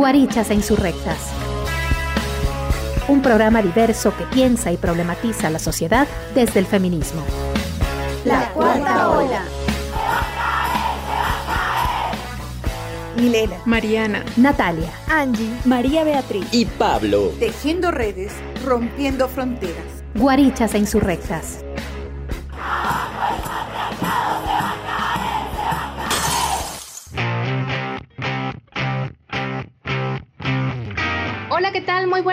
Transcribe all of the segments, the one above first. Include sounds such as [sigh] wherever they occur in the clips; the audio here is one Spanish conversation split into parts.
Guarichas e Insurrectas. Un programa diverso que piensa y problematiza la sociedad desde el feminismo. La cuarta ola. Milena, Mariana, Natalia, Angie, María Beatriz y Pablo. Tejiendo redes, rompiendo fronteras. Guarichas e Insurrectas.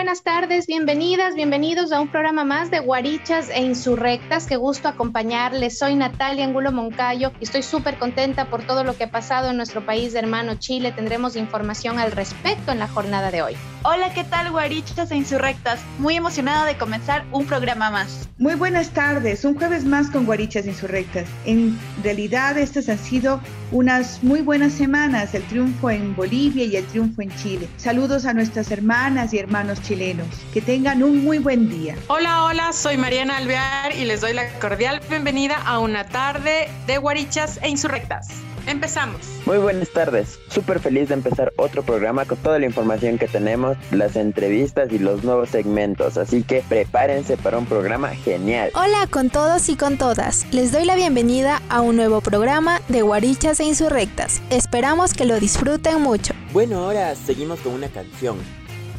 Buenas tardes, bienvenidas, bienvenidos a un programa más de Guarichas e Insurrectas. Qué gusto acompañarles. Soy Natalia Angulo Moncayo y estoy súper contenta por todo lo que ha pasado en nuestro país de hermano Chile. Tendremos información al respecto en la jornada de hoy. Hola, ¿qué tal, Guarichas e Insurrectas? Muy emocionada de comenzar un programa más. Muy buenas tardes, un jueves más con Guarichas e Insurrectas. En realidad, estas han sido unas muy buenas semanas, el triunfo en Bolivia y el triunfo en Chile. Saludos a nuestras hermanas y hermanos chilenos. Que tengan un muy buen día. Hola, hola, soy Mariana Alvear y les doy la cordial bienvenida a una tarde de Guarichas e Insurrectas. Empezamos. Muy buenas tardes. Súper feliz de empezar otro programa con toda la información que tenemos, las entrevistas y los nuevos segmentos. Así que prepárense para un programa genial. Hola con todos y con todas. Les doy la bienvenida a un nuevo programa de Guarichas e Insurrectas. Esperamos que lo disfruten mucho. Bueno, ahora seguimos con una canción.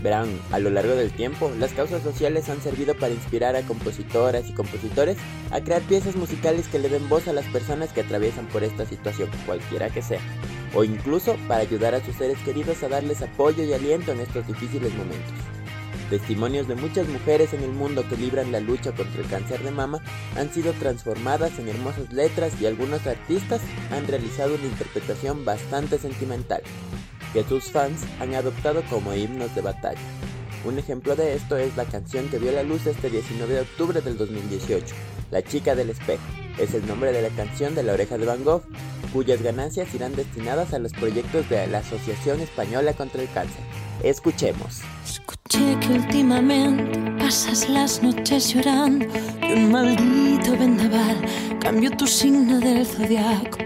Verán, a lo largo del tiempo, las causas sociales han servido para inspirar a compositoras y compositores a crear piezas musicales que le den voz a las personas que atraviesan por esta situación, cualquiera que sea, o incluso para ayudar a sus seres queridos a darles apoyo y aliento en estos difíciles momentos. Testimonios de muchas mujeres en el mundo que libran la lucha contra el cáncer de mama han sido transformadas en hermosas letras y algunos artistas han realizado una interpretación bastante sentimental que sus fans han adoptado como himnos de batalla. Un ejemplo de esto es la canción que vio la luz este 19 de octubre del 2018, La chica del espejo. Es el nombre de la canción de la oreja de Van Gogh, cuyas ganancias irán destinadas a los proyectos de la Asociación Española contra el Cáncer. Escuchemos. Escuché que últimamente pasas las noches llorando que un maldito vendaval cambió tu signo del zodiaco.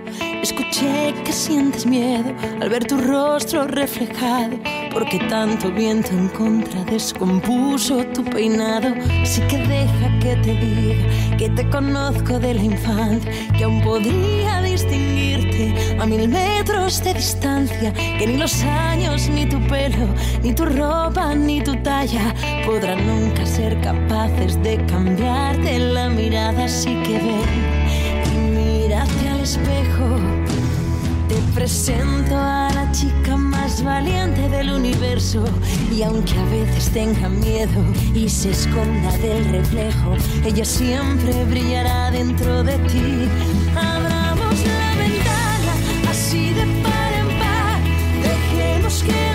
Escuché que sientes miedo al ver tu rostro reflejado, porque tanto viento en contra descompuso tu peinado. Así que deja que te diga que te conozco de la infancia, que aún podría distinguirte a mil metros de distancia, que ni los años, ni tu pelo, ni tu ropa, ni tu talla podrán nunca ser capaces de cambiarte la mirada. Así que ven y mírate al espejo. Te presento a la chica más valiente del universo y aunque a veces tenga miedo y se esconda del reflejo, ella siempre brillará dentro de ti. Abramos la ventana así de par en par, dejemos que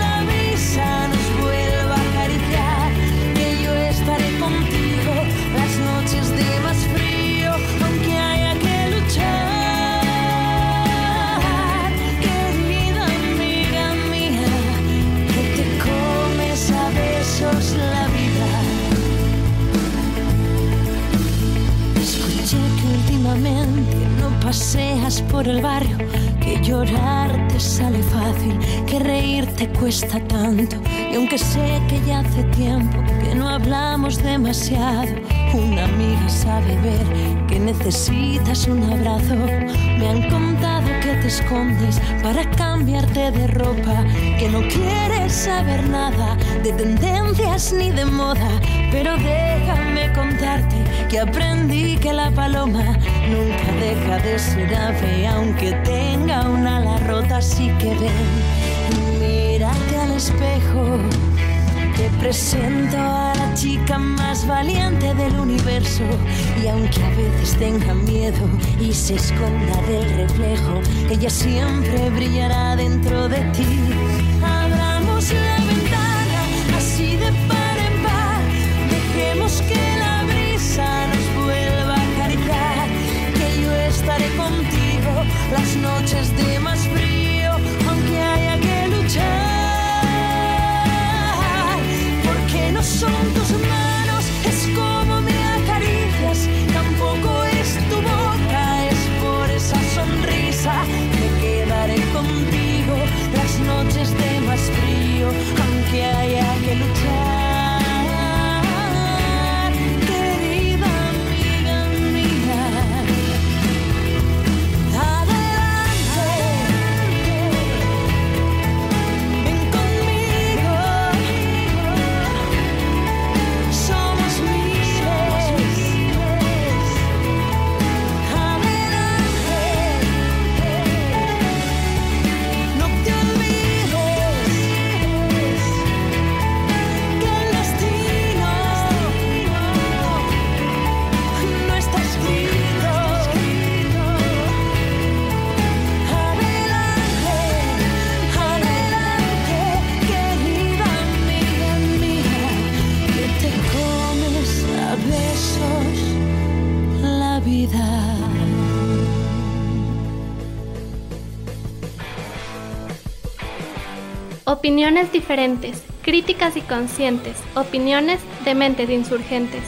no paseas por el barrio, que llorar te sale fácil, que reír te cuesta tanto. Y aunque sé que ya hace tiempo que no hablamos demasiado, una amiga sabe ver que necesitas un abrazo. Me han contado que te escondes para cambiarte de ropa, que no quieres saber nada de tendencias ni de moda, pero déjame contarte que aprendí que la paloma nunca deja de ser ave, aunque tenga una ala rota, así que ven, mírate al espejo. Te presento a la chica más valiente del universo. Y aunque a veces tenga miedo y se esconda del reflejo, ella siempre brillará dentro de ti. Abramos la ventana así de par en par, dejemos que la brisa nos vuelva a acariciar, que yo estaré contigo las noches de más frío, no son tus manos, es como me acaricias, tampoco es tu boca, es por esa sonrisa me quedaré contigo las noches de más frío, aunque haya que luchar. Opiniones diferentes, críticas y conscientes, opiniones de mentes insurgentes.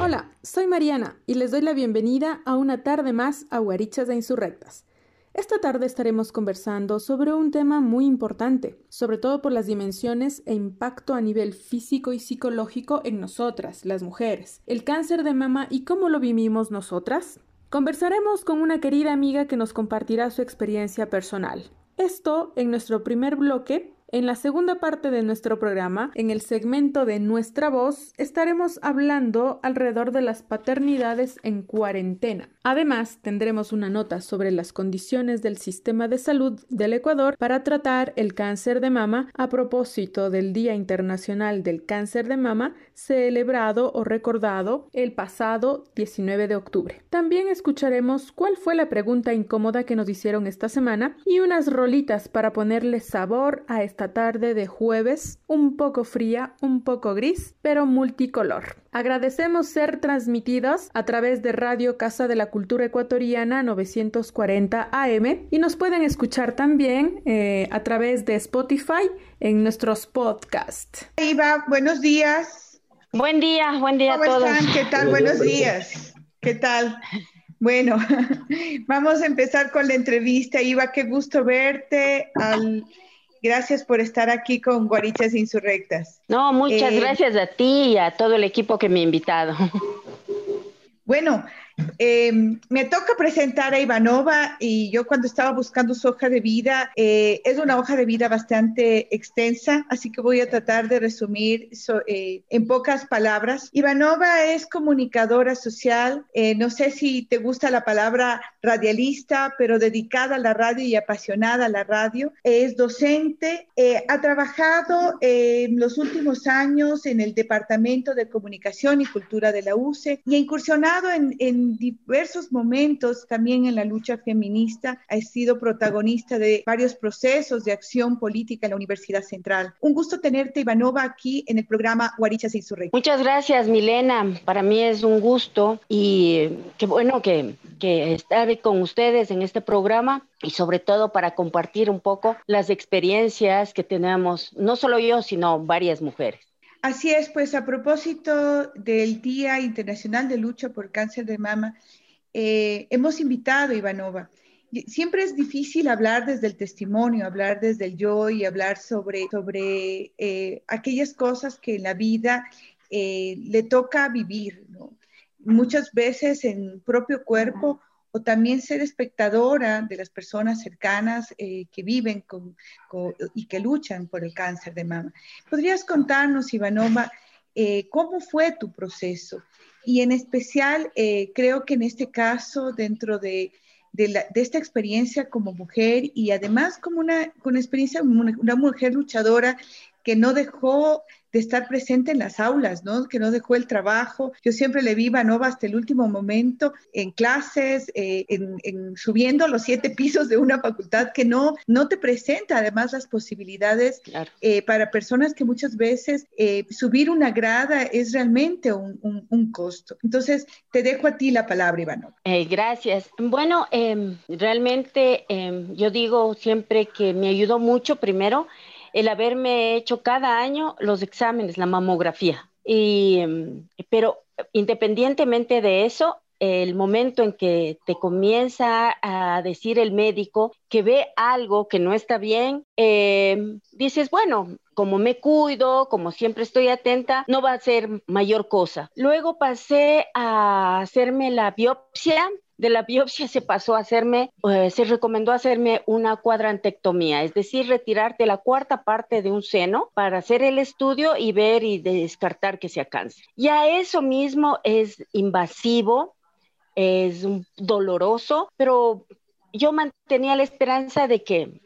Hola, soy Mariana y les doy la bienvenida a una tarde más a Guarichas de Insurrectas. Esta tarde estaremos conversando sobre un tema muy importante, sobre todo por las dimensiones e impacto a nivel físico y psicológico en nosotras, las mujeres, el cáncer de mama y cómo lo vivimos nosotras. Conversaremos con una querida amiga que nos compartirá su experiencia personal. Esto en nuestro primer bloque en la segunda parte de nuestro programa, en el segmento de Nuestra Voz, estaremos hablando alrededor de las paternidades en cuarentena. Además, tendremos una nota sobre las condiciones del sistema de salud del Ecuador para tratar el cáncer de mama a propósito del Día Internacional del Cáncer de Mama celebrado o recordado el pasado 19 de octubre. También escucharemos cuál fue la pregunta incómoda que nos hicieron esta semana y unas rolitas para ponerle sabor a esta tarde de jueves, un poco fría, un poco gris, pero multicolor. Agradecemos ser transmitidos a través de Radio Casa de la Cultura Ecuatoriana 940 AM y nos pueden escuchar también eh, a través de Spotify en nuestros podcasts. Iva, buenos días. Buen día, buen día a todos. Están? ¿Qué tal? Buenos días. ¿Qué tal? Bueno, [laughs] vamos a empezar con la entrevista. Iva, qué gusto verte. Al Gracias por estar aquí con Guarichas Insurrectas. No, muchas eh, gracias a ti y a todo el equipo que me ha invitado. Bueno, eh, me toca presentar a Ivanova y yo cuando estaba buscando su hoja de vida, eh, es una hoja de vida bastante extensa, así que voy a tratar de resumir eh, en pocas palabras. Ivanova es comunicadora social, no sé si te gusta la palabra radialista, pero dedicada a la radio y apasionada a la radio. Es docente, ha trabajado en los últimos años en el Departamento de Comunicación y Cultura de la UCE y ha incursionado en, en diversos momentos también en la lucha feminista ha sido protagonista de varios procesos de acción política en la Universidad Central. Un gusto tenerte, Ivanova, aquí en el programa Guarichas y Insurrectas. Muchas gracias, Milena. Para mí es un gusto y qué bueno que, que estar con ustedes en este programa y sobre todo para compartir un poco las experiencias que tenemos, no solo yo, sino varias mujeres. Así es, pues a propósito del Día Internacional de Lucha por Cáncer de Mama, eh, hemos invitado a Ivanova. Siempre es difícil hablar desde el testimonio, hablar desde el yo y hablar sobre, sobre eh, aquellas cosas que en la vida eh, le toca vivir. Muchas veces en propio cuerpo o también ser espectadora de las personas cercanas eh, que viven con, y que luchan por el cáncer de mama. ¿Podrías contarnos, Ivanova, eh, cómo fue tu proceso? Y en especial, eh, creo que en este caso, dentro de, de, esta experiencia como mujer y además como una, con experiencia una, una mujer luchadora que no dejó de estar presente en las aulas, ¿no? Que no dejó el trabajo. Yo siempre le vi a Nova hasta el último momento en clases, eh, en, subiendo los siete pisos de una facultad que no, no te presenta además las posibilidades eh, para personas que muchas veces eh, subir una grada es realmente un, un, costo. Entonces, te dejo a ti la palabra, Ivano. gracias. Bueno, em, realmente em, yo digo siempre que me ayudó mucho primero el haberme hecho cada año los exámenes, la mamografía. Y, pero independientemente de eso, el momento en que te comienza a decir el médico que ve algo que no está bien, em, dices, bueno, como me cuido, como siempre estoy atenta, no va a ser mayor cosa. Luego pasé a hacerme la biopsia de la biopsia se pasó a hacerme, eh, se recomendó hacerme una cuadrantectomía, es decir, retirarte la cuarta parte de un seno para hacer el estudio y ver y descartar que sea cáncer. Ya eso mismo es invasivo, es doloroso, pero yo mantenía la esperanza de que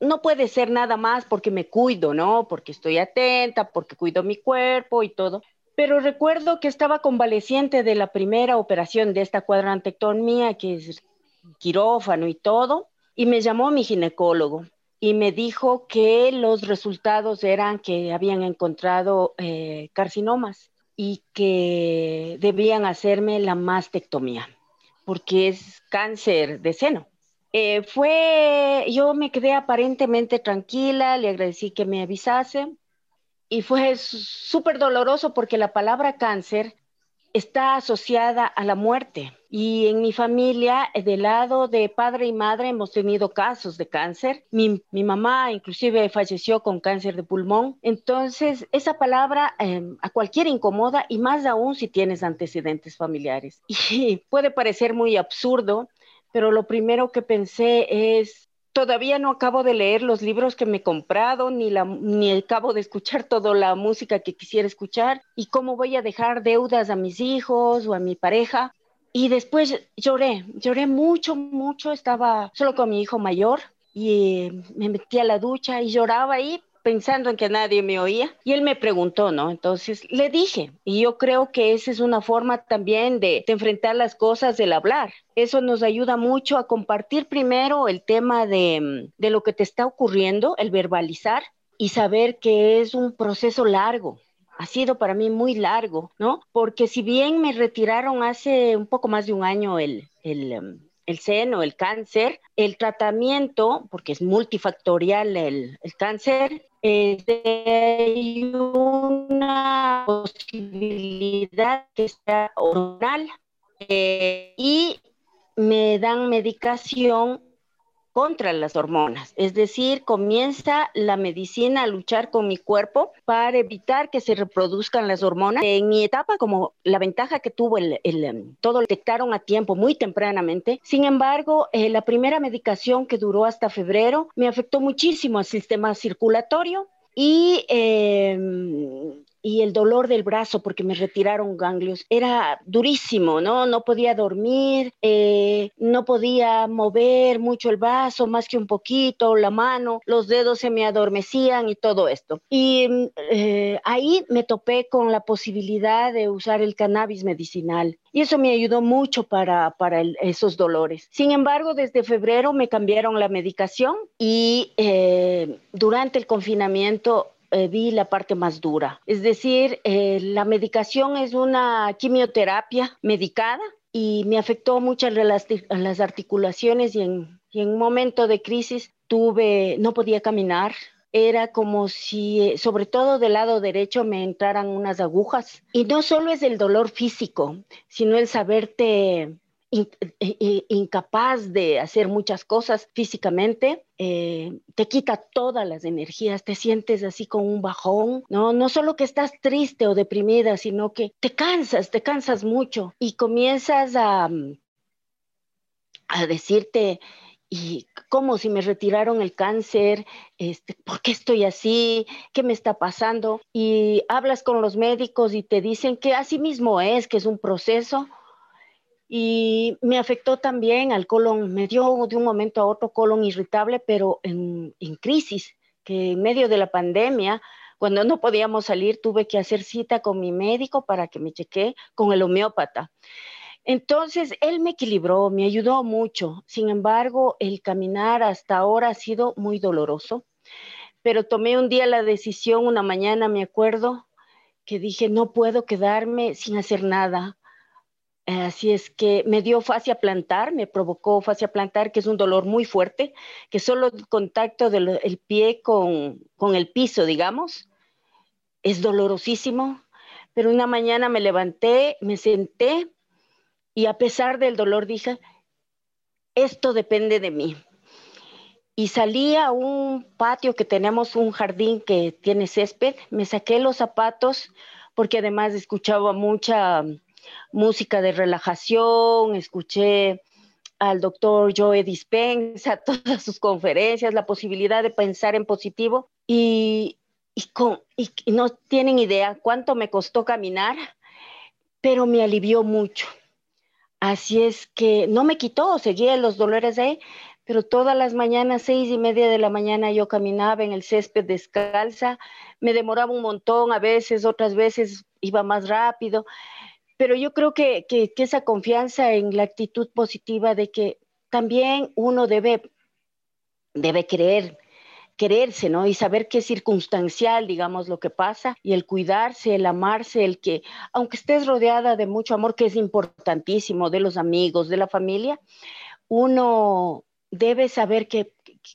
no puede ser nada más porque me cuido, ¿no? Porque estoy atenta, porque cuido mi cuerpo y todo. Pero recuerdo que estaba convaleciente de la primera operación de esta cuadrantectomía, que es quirófano y todo, y me llamó mi ginecólogo y me dijo que los resultados eran que habían encontrado eh, carcinomas y que debían hacerme la mastectomía, porque es cáncer de seno. Eh, fue, yo me quedé aparentemente tranquila, le agradecí que me avisase y fue súper doloroso porque la palabra cáncer está asociada a la muerte. Y en mi familia, del lado de padre y madre, hemos tenido casos de cáncer. Mi, mamá inclusive falleció con cáncer de pulmón. Entonces, esa palabra em, a cualquiera incomoda y más aún si tienes antecedentes familiares. [laughs] Y puede parecer muy absurdo, pero lo primero que pensé es, todavía no acabo de leer los libros que me he comprado, ni, la, ni acabo de escuchar toda la música que quisiera escuchar, y cómo voy a dejar deudas a mis hijos o a mi pareja. Y después lloré, lloré mucho, mucho, estaba solo con mi hijo mayor y me metí a la ducha y lloraba ahí pensando en que nadie me oía y él me preguntó, ¿no? Entonces le dije, y yo creo que esa es una forma también de, enfrentar las cosas del hablar. Eso nos ayuda mucho a compartir primero el tema de, de lo que te está ocurriendo, el verbalizar y saber que es un proceso largo, ha sido para mí muy largo, ¿no? Porque si bien me retiraron hace un poco más de un año el, el, em, el seno, el cáncer, el tratamiento, porque es multifactorial el, el cáncer, hay una posibilidad que sea hormonal eh, y me dan medicación contra las hormonas. Es decir, comienza la medicina a luchar con mi cuerpo para evitar que se reproduzcan las hormonas. En mi etapa, como la ventaja que tuvo el, em, todo lo detectaron a tiempo muy tempranamente. Sin embargo, eh, la primera medicación que duró hasta febrero me afectó muchísimo al sistema circulatorio y em, y el dolor del brazo porque me retiraron ganglios era durísimo, ¿no? No podía dormir, eh, no podía mover mucho el brazo, más que un poquito, la mano, los dedos se me adormecían y todo esto. Y eh, ahí me topé con la posibilidad de usar el cannabis medicinal. Y eso me ayudó mucho para, para esos dolores. Sin embargo, desde febrero me cambiaron la medicación y eh, durante el confinamiento eh, vi la parte más dura. Es decir, eh, la medicación es una quimioterapia medicada y me afectó mucho las, articulaciones y en, un momento de crisis tuve, no podía caminar, era como si, eh, sobre todo del lado derecho, me entraran unas agujas. Y no solo es el dolor físico, sino el saberte incapaz de hacer muchas cosas físicamente, eh, te quita todas las energías, te sientes así con un bajón, ¿no? No solo que estás triste o deprimida, sino que te cansas, te cansas mucho y comienzas a, a decirte, y como si me retiraron el cáncer, este, ¿por qué estoy así? ¿Qué me está pasando? Y hablas con los médicos y te dicen que así mismo es, que es un proceso y me afectó también al colon, me dio de un momento a otro colon irritable, pero en, crisis, que en medio de la pandemia, cuando no podíamos salir, tuve que hacer cita con mi médico para que me chequee con el homeópata. Entonces, él me equilibró, me ayudó mucho. Sin embargo, el caminar hasta ahora ha sido muy doloroso. Pero tomé un día la decisión, una mañana me acuerdo, que dije, no puedo quedarme sin hacer nada. Así es que me dio fascia plantar, me provocó fascia plantar, que es un dolor muy fuerte, que solo el contacto del pie con, con el piso, digamos, es dolorosísimo. Pero una mañana me levanté, me senté y a pesar del dolor dije, esto depende de mí. Y salí a un patio que tenemos, un jardín que tiene césped, me saqué los zapatos porque además escuchaba mucha música de relajación, escuché al doctor Joe Dispensa, [laughs] todas sus conferencias, la posibilidad de pensar en positivo y, no tienen idea cuánto me costó caminar, pero me alivió mucho. Así es que no me quitó, seguía los dolores ahí, pero todas las mañanas, seis y media de la mañana, yo caminaba en el césped descalza, me demoraba un montón, a veces, otras veces iba más rápido, pero yo creo que, esa confianza en la actitud positiva de que también uno debe, debe creer, quererse, ¿no? Y saber que es circunstancial, digamos, lo que pasa, y el cuidarse, el amarse, el que, aunque estés rodeada de mucho amor, que es importantísimo, de los amigos, de la familia, uno debe saber que,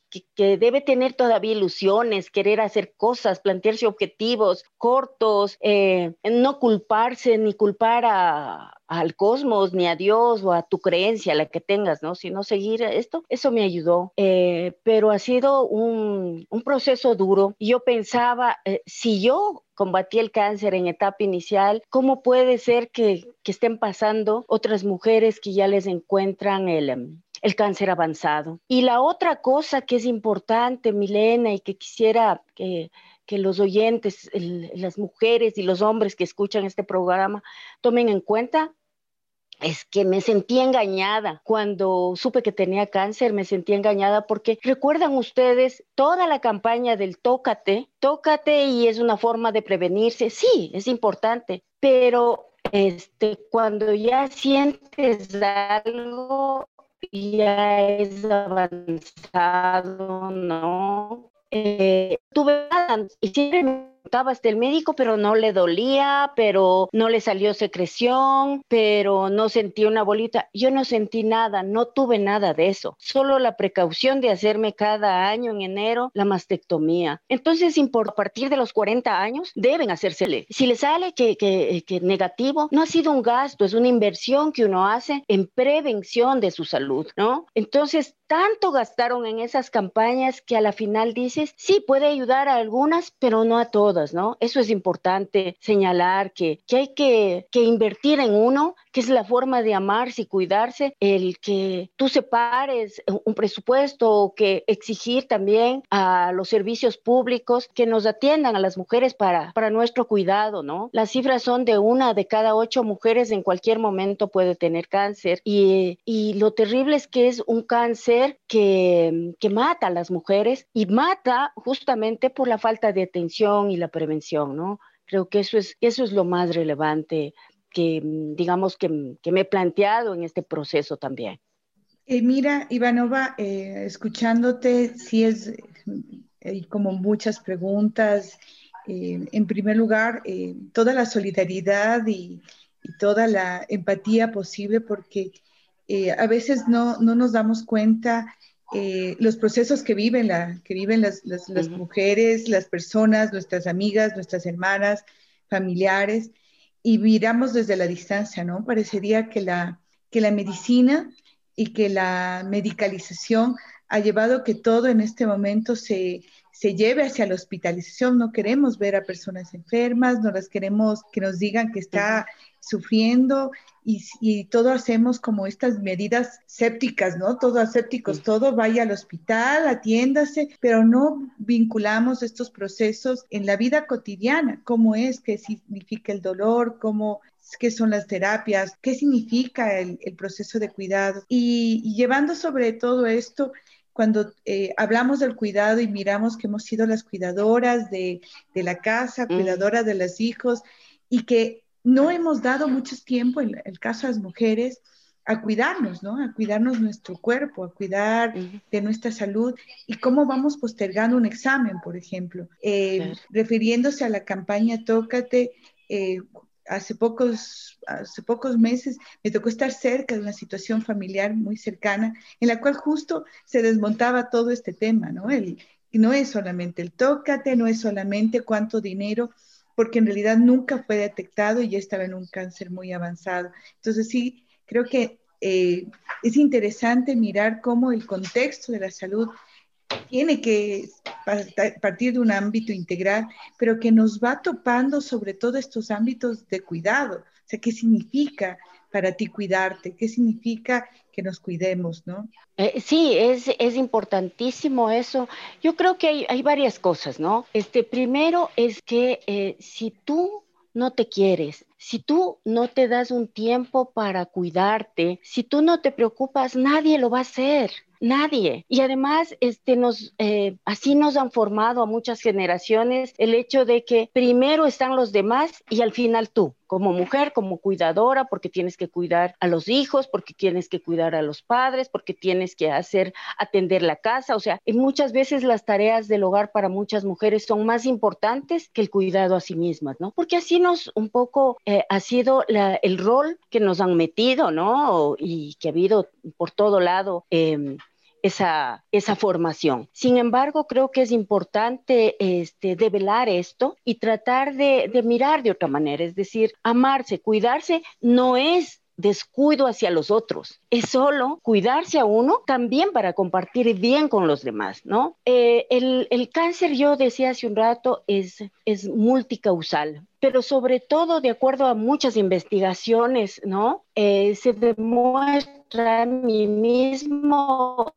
que, debe tener todavía ilusiones, querer hacer cosas, plantearse objetivos cortos, eh, no culparse ni culpar a, al cosmos, ni a Dios o a tu creencia, la que tengas, ¿no? Sino seguir esto, eso me ayudó. Eh, pero ha sido un, un, proceso duro. Yo pensaba, eh, si yo combatí el cáncer en etapa inicial, ¿cómo puede ser que, que estén pasando otras mujeres que ya les encuentran el, em, el cáncer avanzado? Y la otra cosa que es importante, Milena, y que quisiera que que los oyentes, las mujeres y los hombres que escuchan este programa tomen en cuenta es que me sentí engañada cuando supe que tenía cáncer, me sentí engañada porque recuerdan ustedes toda la campaña del tócate, tócate y es una forma de prevenirse, sí, es importante, pero este, cuando ya sientes algo, ya es avanzado, ¿no? Eh, tuve y siempre estaba hasta el médico, pero no le dolía, pero no le salió secreción, pero no sentí una bolita. Yo no sentí nada, no tuve nada de eso. Solo la precaución de hacerme cada año en enero la mastectomía. Entonces, a partir de los 40 años, deben hacérsele. Si le sale que, que, que negativo, no ha sido un gasto, es una inversión que uno hace en prevención de su salud, ¿no? Entonces, tanto gastaron en esas campañas que a la final dices, sí, puede ayudar a algunas, pero no a todas, ¿no? Eso es importante señalar que, hay que invertir en uno, que es la forma de amarse y cuidarse, el que tú separes un presupuesto o que exigir también a los servicios públicos que nos atiendan a las mujeres para, para nuestro cuidado, ¿no? Las cifras son de una de cada ocho mujeres en cualquier momento puede tener cáncer y, y lo terrible es que es un cáncer que, que mata a las mujeres y mata justamente por la falta de atención y la prevención, ¿no? Creo que eso es, eso es lo más relevante que, digamos, que, que me he planteado en este proceso también. Eh, mira, Ivanova, eh, escuchándote, sí es hay como muchas preguntas. Eh, en primer lugar, toda la solidaridad y, y, toda la empatía posible, porque eh, a veces no, no, nos damos cuenta eh, los procesos que viven, la, que viven las, las, las mujeres, las personas, nuestras amigas, nuestras hermanas, familiares, y miramos desde la distancia, ¿no? Parecería que la, que la medicina y que la medicalización ha llevado que todo en este momento se, se lleve hacia la hospitalización. No queremos ver a personas enfermas, no las queremos que nos digan que está sufriendo y, todo hacemos como estas medidas sépticas, ¿no? Todo asépticos, todo vaya al hospital, atiéndase, pero no vinculamos estos procesos en la vida cotidiana, cómo es, qué significa el dolor, cómo qué son las terapias, qué significa el, proceso de cuidado. Y, llevando sobre todo esto, cuando eh, hablamos del cuidado y miramos que hemos sido las cuidadoras de, la casa, cuidadoras de los hijos, y que no hemos dado mucho tiempo, en el caso de las mujeres, a cuidarnos, ¿no? A cuidarnos nuestro cuerpo, a cuidar de nuestra salud y cómo vamos postergando un examen, por ejemplo. Eh, refiriéndose a la campaña Tócate, eh, hace, pocos, hace pocos meses me tocó estar cerca de una situación familiar muy cercana en la cual justo se desmontaba todo este tema, ¿no? El, no es solamente el Tócate, no es solamente cuánto dinero, porque en realidad nunca fue detectado y ya estaba en un cáncer muy avanzado. Entonces sí, creo que eh, es interesante mirar cómo el contexto de la salud tiene que partir de un ámbito integral, pero que nos va topando sobre todo estos ámbitos de cuidado. O sea, ¿qué significa para ti cuidarte? ¿Qué significa que nos cuidemos, no? Eh, sí, es, es, importantísimo eso. Yo creo que hay, hay, varias cosas, ¿no? Este, primero es que eh, si tú no te quieres, si tú no te das un tiempo para cuidarte, si tú no te preocupas, nadie lo va a hacer. Nadie. Y además, este, nos, eh, así nos han formado a muchas generaciones el hecho de que primero están los demás y al final tú, como mujer, como cuidadora, porque tienes que cuidar a los hijos, porque tienes que cuidar a los padres, porque tienes que hacer, atender la casa. O sea, muchas veces las tareas del hogar para muchas mujeres son más importantes que el cuidado a sí mismas, ¿no? Porque así nos un poco eh, ha sido el rol que nos han metido, ¿no? Y que ha habido por todo lado. Eh, esa, esa formación. Sin embargo, creo que es importante este, develar esto y tratar de, mirar de otra manera, es decir, amarse, cuidarse no es descuido hacia los otros, es solo cuidarse a uno también para compartir bien con los demás, ¿no? Eh, el, cáncer, yo decía hace un rato, es, es multicausal, pero sobre todo, de acuerdo a muchas investigaciones, ¿no? Eh, se demuestra mí mismo,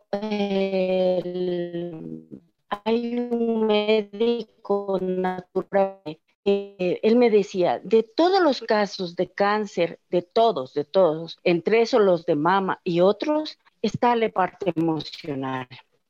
hay un médico natural eh, él me decía, de todos los casos de cáncer, de todos, de todos, entre esos los de mama y otros, está la parte emocional.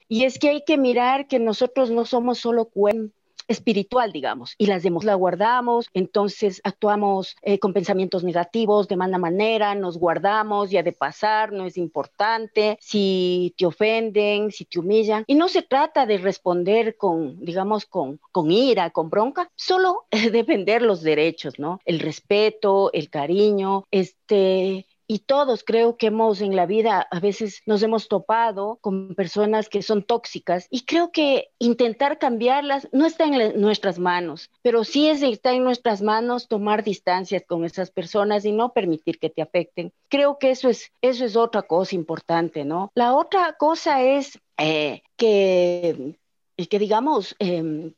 Y es que hay que mirar que nosotros no somos solo cuerpos espiritual, digamos, y las demos la guardamos, entonces actuamos eh, con pensamientos negativos de mala manera, nos guardamos, ya de pasar, no es importante, si te ofenden, si te humillan, y no se trata de responder con, digamos, con, con ira, con bronca, solo [laughs] defender los derechos, ¿no? El respeto, el cariño, este, y todos creo que hemos en la vida a veces nos hemos topado con personas que son tóxicas y creo que intentar cambiarlas no está en nuestras manos, pero sí está en nuestras manos tomar distancias con esas personas y no permitir que te afecten. Creo que eso es, eso es otra cosa importante, ¿no? La otra cosa es eh, que, que digamos, em,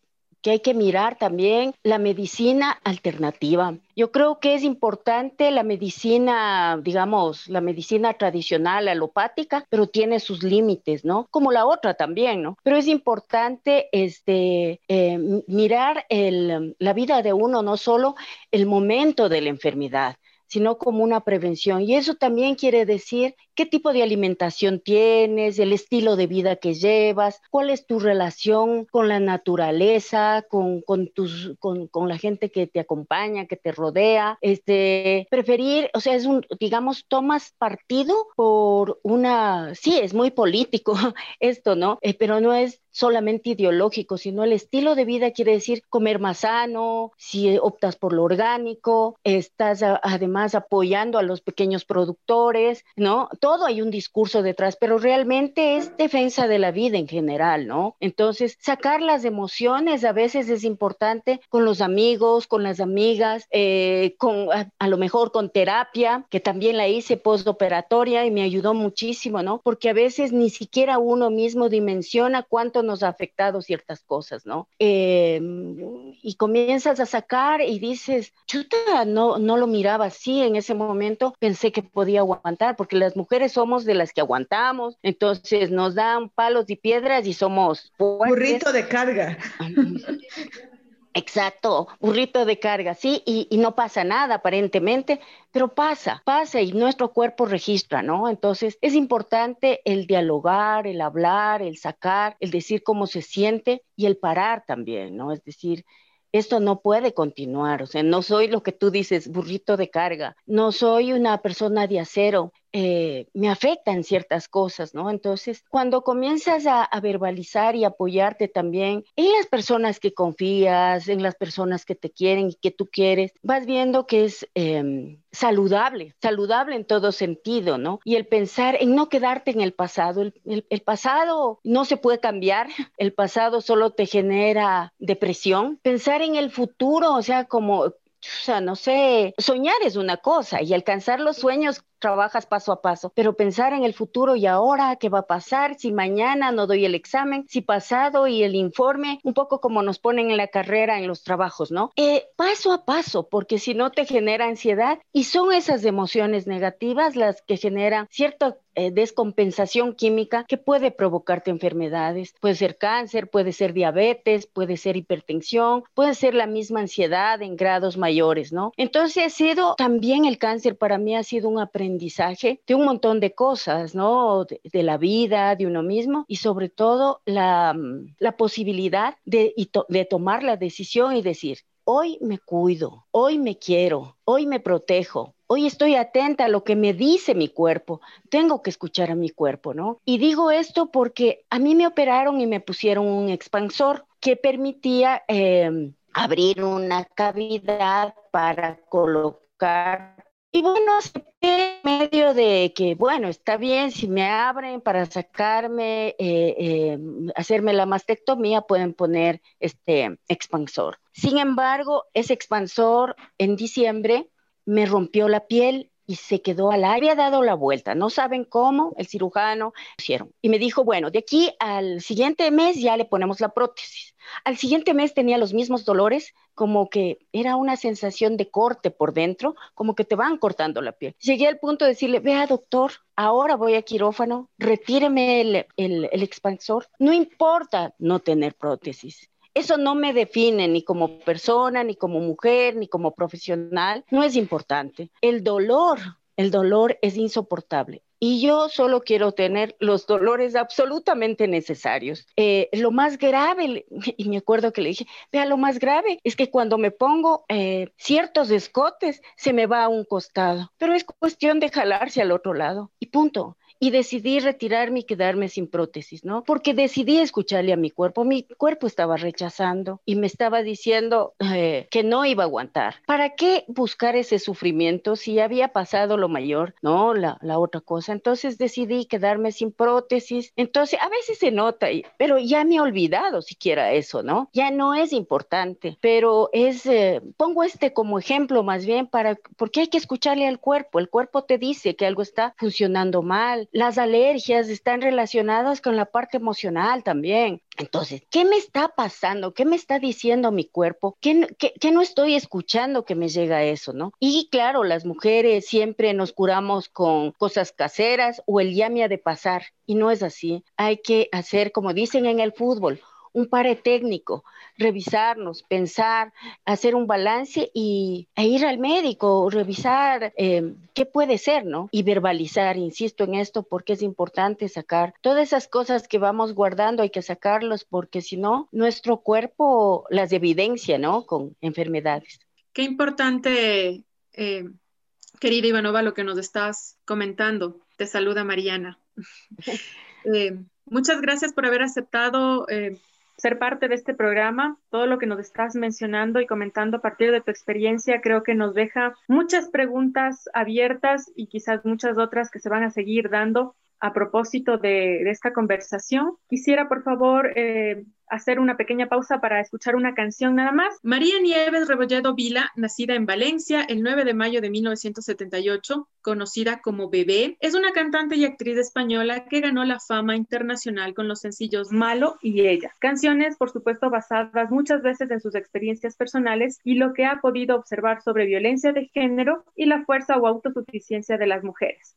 que hay que mirar también la medicina alternativa. Yo creo que es importante la medicina, digamos, la medicina tradicional alopática, pero tiene sus límites, ¿no? Como la otra también, ¿no? Pero es importante este, eh, mirar la vida de uno, no solo el momento de la enfermedad, sino como una prevención. Y eso también quiere decir qué tipo de alimentación tienes, el estilo de vida que llevas, cuál es tu relación con la naturaleza, con, con, tus, con, con la gente que te acompaña, que te rodea. Este, preferir, o sea, es un, digamos, tomas partido por una, sí, es muy político [laughs] esto, ¿no? Eh, pero no es solamente ideológico, sino el estilo de vida quiere decir comer más sano, si optas por lo orgánico, estás además apoyando a los pequeños productores, ¿no? Todo hay un discurso detrás, pero realmente es defensa de la vida en general, ¿no? Entonces, sacar las emociones a veces es importante con los amigos, con las amigas, eh, con a, lo mejor con terapia, que también la hice postoperatoria y me ayudó muchísimo, ¿no? Porque a veces ni siquiera uno mismo dimensiona cuánto nos ha afectado ciertas cosas, ¿no? Em, y comienzas a sacar y dices, chuta, no, no lo miraba así en ese momento, pensé que podía aguantar, porque las mujeres somos de las que aguantamos, entonces nos dan palos y piedras y somos... Burrito de carga. [laughs] Exacto, burrito de carga, sí, y, y, no pasa nada aparentemente, pero pasa, pasa y nuestro cuerpo registra, ¿no? Entonces es importante el dialogar, el hablar, el sacar, el decir cómo se siente y el parar también, ¿no? Es decir, esto no puede continuar, o sea, no soy lo que tú dices, burrito de carga, no soy una persona de acero, eh, me afectan ciertas cosas, ¿no? Entonces, cuando comienzas a, verbalizar y apoyarte también en las personas que confías, en las personas que te quieren y que tú quieres, vas viendo que es em, saludable, saludable en todo sentido, ¿no? Y el pensar en no quedarte en el pasado, el pasado no se puede cambiar, el pasado solo te genera depresión, pensar en el futuro, o sea, como o sea, no sé, soñar es una cosa y alcanzar los sueños trabajas paso a paso, pero pensar en el futuro y ahora, qué va a pasar, si mañana no doy el examen, si pasado y el informe, un poco como nos ponen en la carrera en los trabajos, ¿no? Eh, paso a paso, porque si no te genera ansiedad y son esas emociones negativas las que generan cierto eh, descompensación química que puede provocarte enfermedades. Puede ser cáncer, puede ser diabetes, puede ser hipertensión, puede ser la misma ansiedad en grados mayores, ¿no? Entonces ha sido también el cáncer para mí ha sido un aprendizaje de un montón de cosas, ¿no? De, la vida, de uno mismo y sobre todo la, la posibilidad de, de tomar la decisión y decir, hoy me cuido, hoy me quiero, hoy me protejo, hoy estoy atenta a lo que me dice mi cuerpo, tengo que escuchar a mi cuerpo, ¿no? Y digo esto porque a mí me operaron y me pusieron un expansor que permitía em, abrir una cavidad para colocar Y bueno, en medio de que, bueno, está bien, si me abren para sacarme, eh, eh, hacerme la mastectomía, pueden poner este expansor. Sin embargo, ese expansor en diciembre me rompió la piel y se quedó al aire, había dado la vuelta, no saben cómo, el cirujano hicieron. Y me dijo, bueno, de aquí al siguiente mes ya le ponemos la prótesis. Al siguiente mes tenía los mismos dolores, como que era una sensación de corte por dentro, como que te van cortando la piel. Llegué al punto de decirle, vea doctor, ahora voy a quirófano, retíreme el, el expansor. No importa no tener prótesis. Eso no me define ni como persona, ni como mujer, ni como profesional. No es importante. El dolor, el dolor es insoportable. Y yo solo quiero tener los dolores absolutamente necesarios. Eh, lo más grave, [laughs] y me acuerdo que le dije, vea, lo más grave es que cuando me pongo eh, ciertos escotes, se me va a un costado. Pero es cuestión de jalarse al otro lado. Y punto y decidí retirarme y quedarme sin prótesis, ¿no? Porque decidí escucharle a mi cuerpo. Mi cuerpo estaba rechazando y me estaba diciendo eh, que no iba a aguantar. ¿Para qué buscar ese sufrimiento si había pasado lo mayor, ¿no? La, la otra cosa. Entonces decidí quedarme sin prótesis. Entonces, a veces se nota, pero ya me he olvidado siquiera eso, ¿no? Ya no es importante, pero es, eh, pongo este como ejemplo más bien para, porque hay que escucharle al cuerpo. El cuerpo te dice que algo está funcionando mal, las alergias están relacionadas con la parte emocional también. Entonces, ¿qué me está pasando? ¿Qué me está diciendo mi cuerpo? ¿Qué, no estoy escuchando que me llega eso, no? Y claro, las mujeres siempre nos curamos con cosas caseras o el ya me ha de pasar. Y no es así. Hay que hacer, como dicen en el fútbol, un pare técnico, revisarnos, pensar, hacer un balance y, e ir al médico, revisar eh, qué puede ser, ¿no? Y verbalizar, insisto en esto porque es importante sacar todas esas cosas que vamos guardando, hay que sacarlos porque si no, nuestro cuerpo las evidencia, ¿no? Con enfermedades. Qué importante, eh, querida Ivanova, lo que nos estás comentando. Te saluda Mariana. [laughs] Eh, muchas gracias por haber aceptado ser parte de este programa. Todo lo que nos estás mencionando y comentando a partir de tu experiencia creo que nos deja muchas preguntas abiertas y quizás muchas otras que se van a seguir dando a propósito de, esta conversación. Quisiera, por favor, eh, hacer una pequeña pausa para escuchar una canción nada más. María Nieves Rebolledo Vila, nacida en Valencia el 9 de mayo de 1978, conocida como Bebé, es una cantante y actriz española que ganó la fama internacional con los sencillos Malo y Ella. Canciones, por supuesto, basadas muchas veces en sus experiencias personales y lo que ha podido observar sobre violencia de género y la fuerza o autosuficiencia de las mujeres.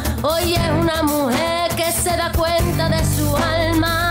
Hoy es una mujer que se da cuenta de su alma.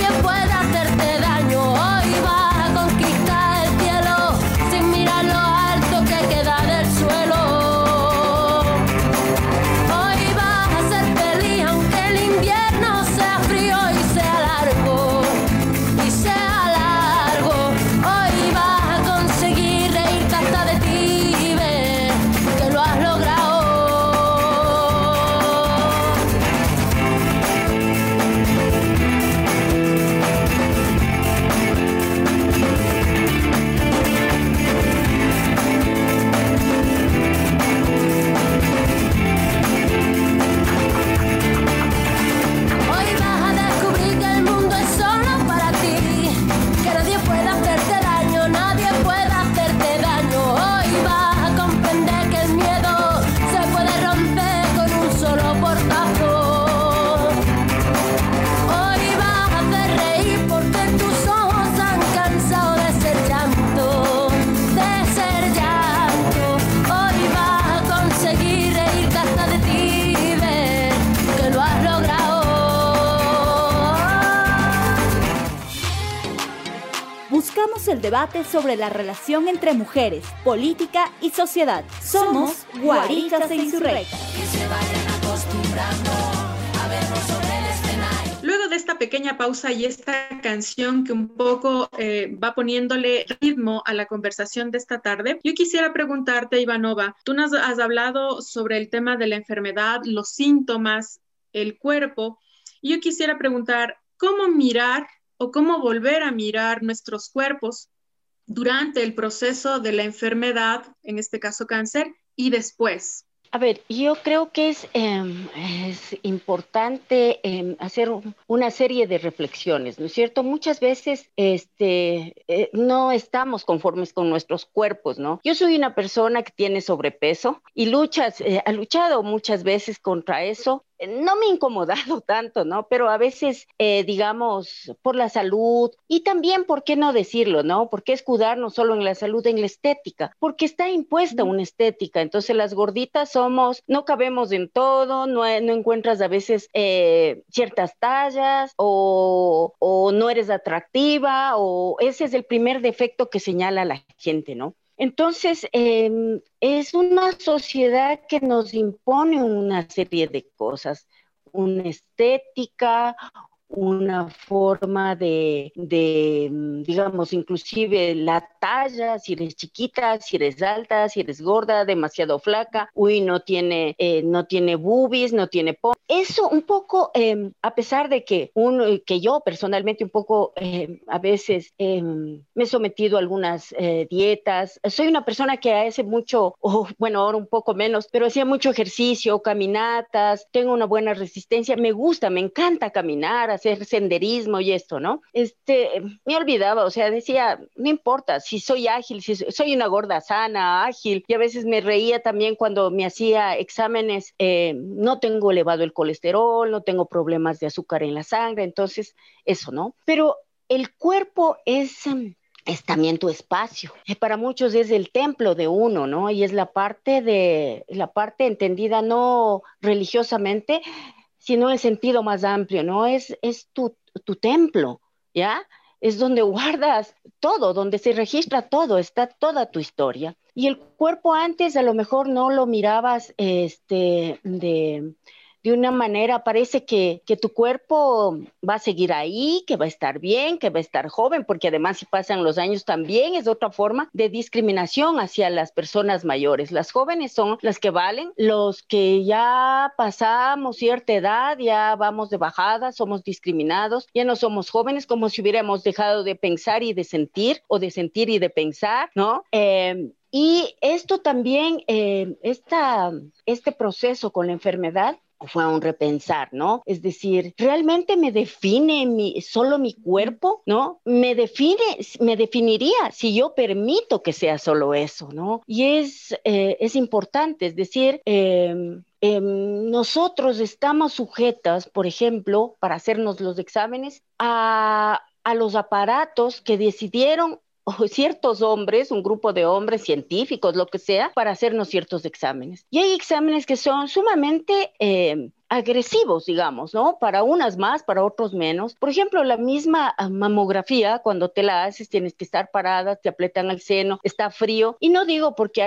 Daño, nadie el debate sobre la relación entre mujeres, política y sociedad. Somos Guaritas e Insurrectas. Luego de esta pequeña pausa y esta canción que un poco eh, va poniéndole ritmo a la conversación de esta tarde, yo quisiera preguntarte, Ivanova, tú nos has hablado sobre el tema de la enfermedad, los síntomas, el cuerpo, y yo quisiera preguntar, ¿cómo mirar o cómo volver a mirar nuestros cuerpos durante el proceso de la enfermedad, en este caso cáncer, y después? A ver, yo creo que es, em, es importante em, hacer una serie de reflexiones, ¿no es cierto? Muchas veces este, eh, no estamos conformes con nuestros cuerpos, ¿no? Yo soy una persona que tiene sobrepeso y luchas, eh, ha luchado muchas veces contra eso no me ha incomodado [laughs] tanto, ¿no? Pero a veces, eh, digamos, por la salud y también, ¿por qué no decirlo, no? ¿Por qué escudarnos solo en la salud, en la estética? Porque está impuesta una estética. Entonces, las gorditas somos, no cabemos en todo, no, no encuentras a veces eh, ciertas tallas o, o no eres atractiva o ese es el primer defecto que señala la gente, ¿no? Entonces, em, es una sociedad que nos impone una serie de cosas, una estética, una forma de, mm, digamos, inclusive la talla, si eres chiquita, si eres alta, si eres gorda, demasiado flaca, uy, no tiene, eh, no tiene boobies, no tiene po Eso un poco, em, a pesar de que, uno, que yo personalmente un poco em, a veces em, me he sometido a algunas eh, dietas, soy una persona que hace mucho, bueno, ahora un poco menos, pero hacía mucho ejercicio, caminatas, tengo una buena resistencia, me gusta, me encanta caminar, hacer senderismo y esto, ¿no? Este, me olvidaba, o sea, decía, no importa, si soy ágil, si soy una gorda sana, ágil, y a veces me reía también cuando me hacía exámenes, eh, no tengo elevado el colesterol, no tengo problemas de azúcar en la sangre, entonces, eso, ¿no? Pero el cuerpo es es también tu espacio. Eh, para muchos es el templo de uno, ¿no? Y es la parte de la parte entendida no religiosamente, sino en sentido más amplio, ¿no? Es, es tu, tu templo, ¿ya? Es donde guardas todo, donde se registra todo, está toda tu historia. Y el cuerpo antes a lo mejor no lo mirabas este, de, de una manera, parece que, que, tu cuerpo va a seguir ahí, que va a estar bien, que va a estar joven, porque además si pasan los años también es otra forma de discriminación hacia las personas mayores. Las jóvenes son las que valen, los que ya pasamos cierta edad, ya vamos de bajada, somos discriminados, ya no somos jóvenes como si hubiéramos dejado de pensar y de sentir o de sentir y de pensar, ¿no? Eh, y esto también, eh, este proceso con la enfermedad fue un repensar, ¿no? Es decir, ¿realmente me define mi, solo mi cuerpo, ¿no? Me define, me definiría si yo permito que sea solo eso, ¿no? Y es, eh, es importante, es decir, em, em, nosotros estamos sujetas, por ejemplo, para hacernos los exámenes, a, a los aparatos que decidieron ciertos hombres, un grupo de hombres científicos, lo que sea, para hacernos ciertos exámenes. Y hay exámenes que son sumamente eh, agresivos, digamos, ¿no? Para unas más, para otros menos. Por ejemplo, la misma ah, mamografía, cuando te la haces, tienes que estar parada, te apretan el seno, está frío. Y no digo porque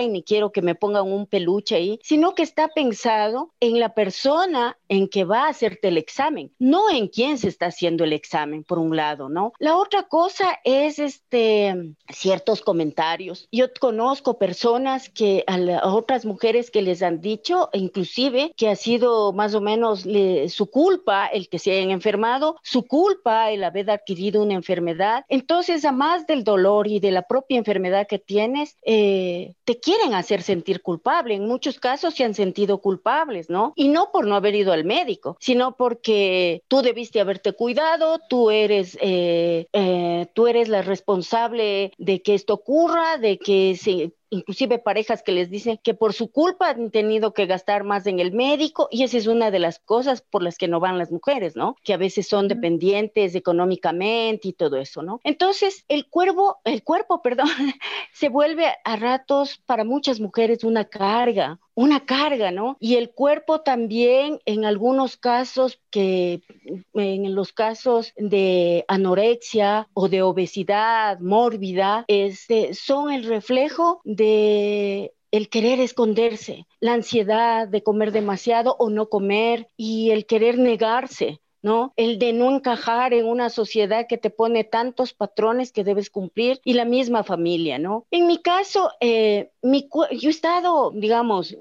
y ni quiero que me pongan un peluche ahí, sino que está pensado en la persona en que va a hacerte el examen, no en quién se está haciendo el examen, por un lado, ¿no? La otra cosa es este ciertos comentarios. Yo conozco personas que a, otras mujeres que les han dicho, inclusive, que ha sido más o menos su culpa el que se hayan enfermado, su culpa el haber adquirido una enfermedad. Entonces, a más del dolor y de la propia enfermedad que tienes, eh, te quieren hacer sentir culpable. En muchos casos se han sentido culpables, ¿no? Y no por no haber ido al médico, sino porque tú debiste haberte cuidado, tú eres, eh, eh, tú eres la responsable de que esto ocurra, de que se inclusive parejas que les dicen que por su culpa han tenido que gastar más en el médico y esa es una de las cosas por las que no van las mujeres, ¿no? Que a veces son dependientes económicamente y todo eso, ¿no? Entonces, el cuerpo, el cuerpo, [laughs] perdón, se vuelve a ratos para muchas mujeres una carga, una carga, ¿no? Y el cuerpo también, en algunos casos, que en los casos de anorexia o de obesidad mórbida, este, son el reflejo de el querer esconderse, la ansiedad de comer demasiado o no comer y el querer negarse. El de no encajar en una sociedad que te pone tantos patrones que debes cumplir y la misma familia, ¿no? En mi caso, eh, yo he estado, digamos,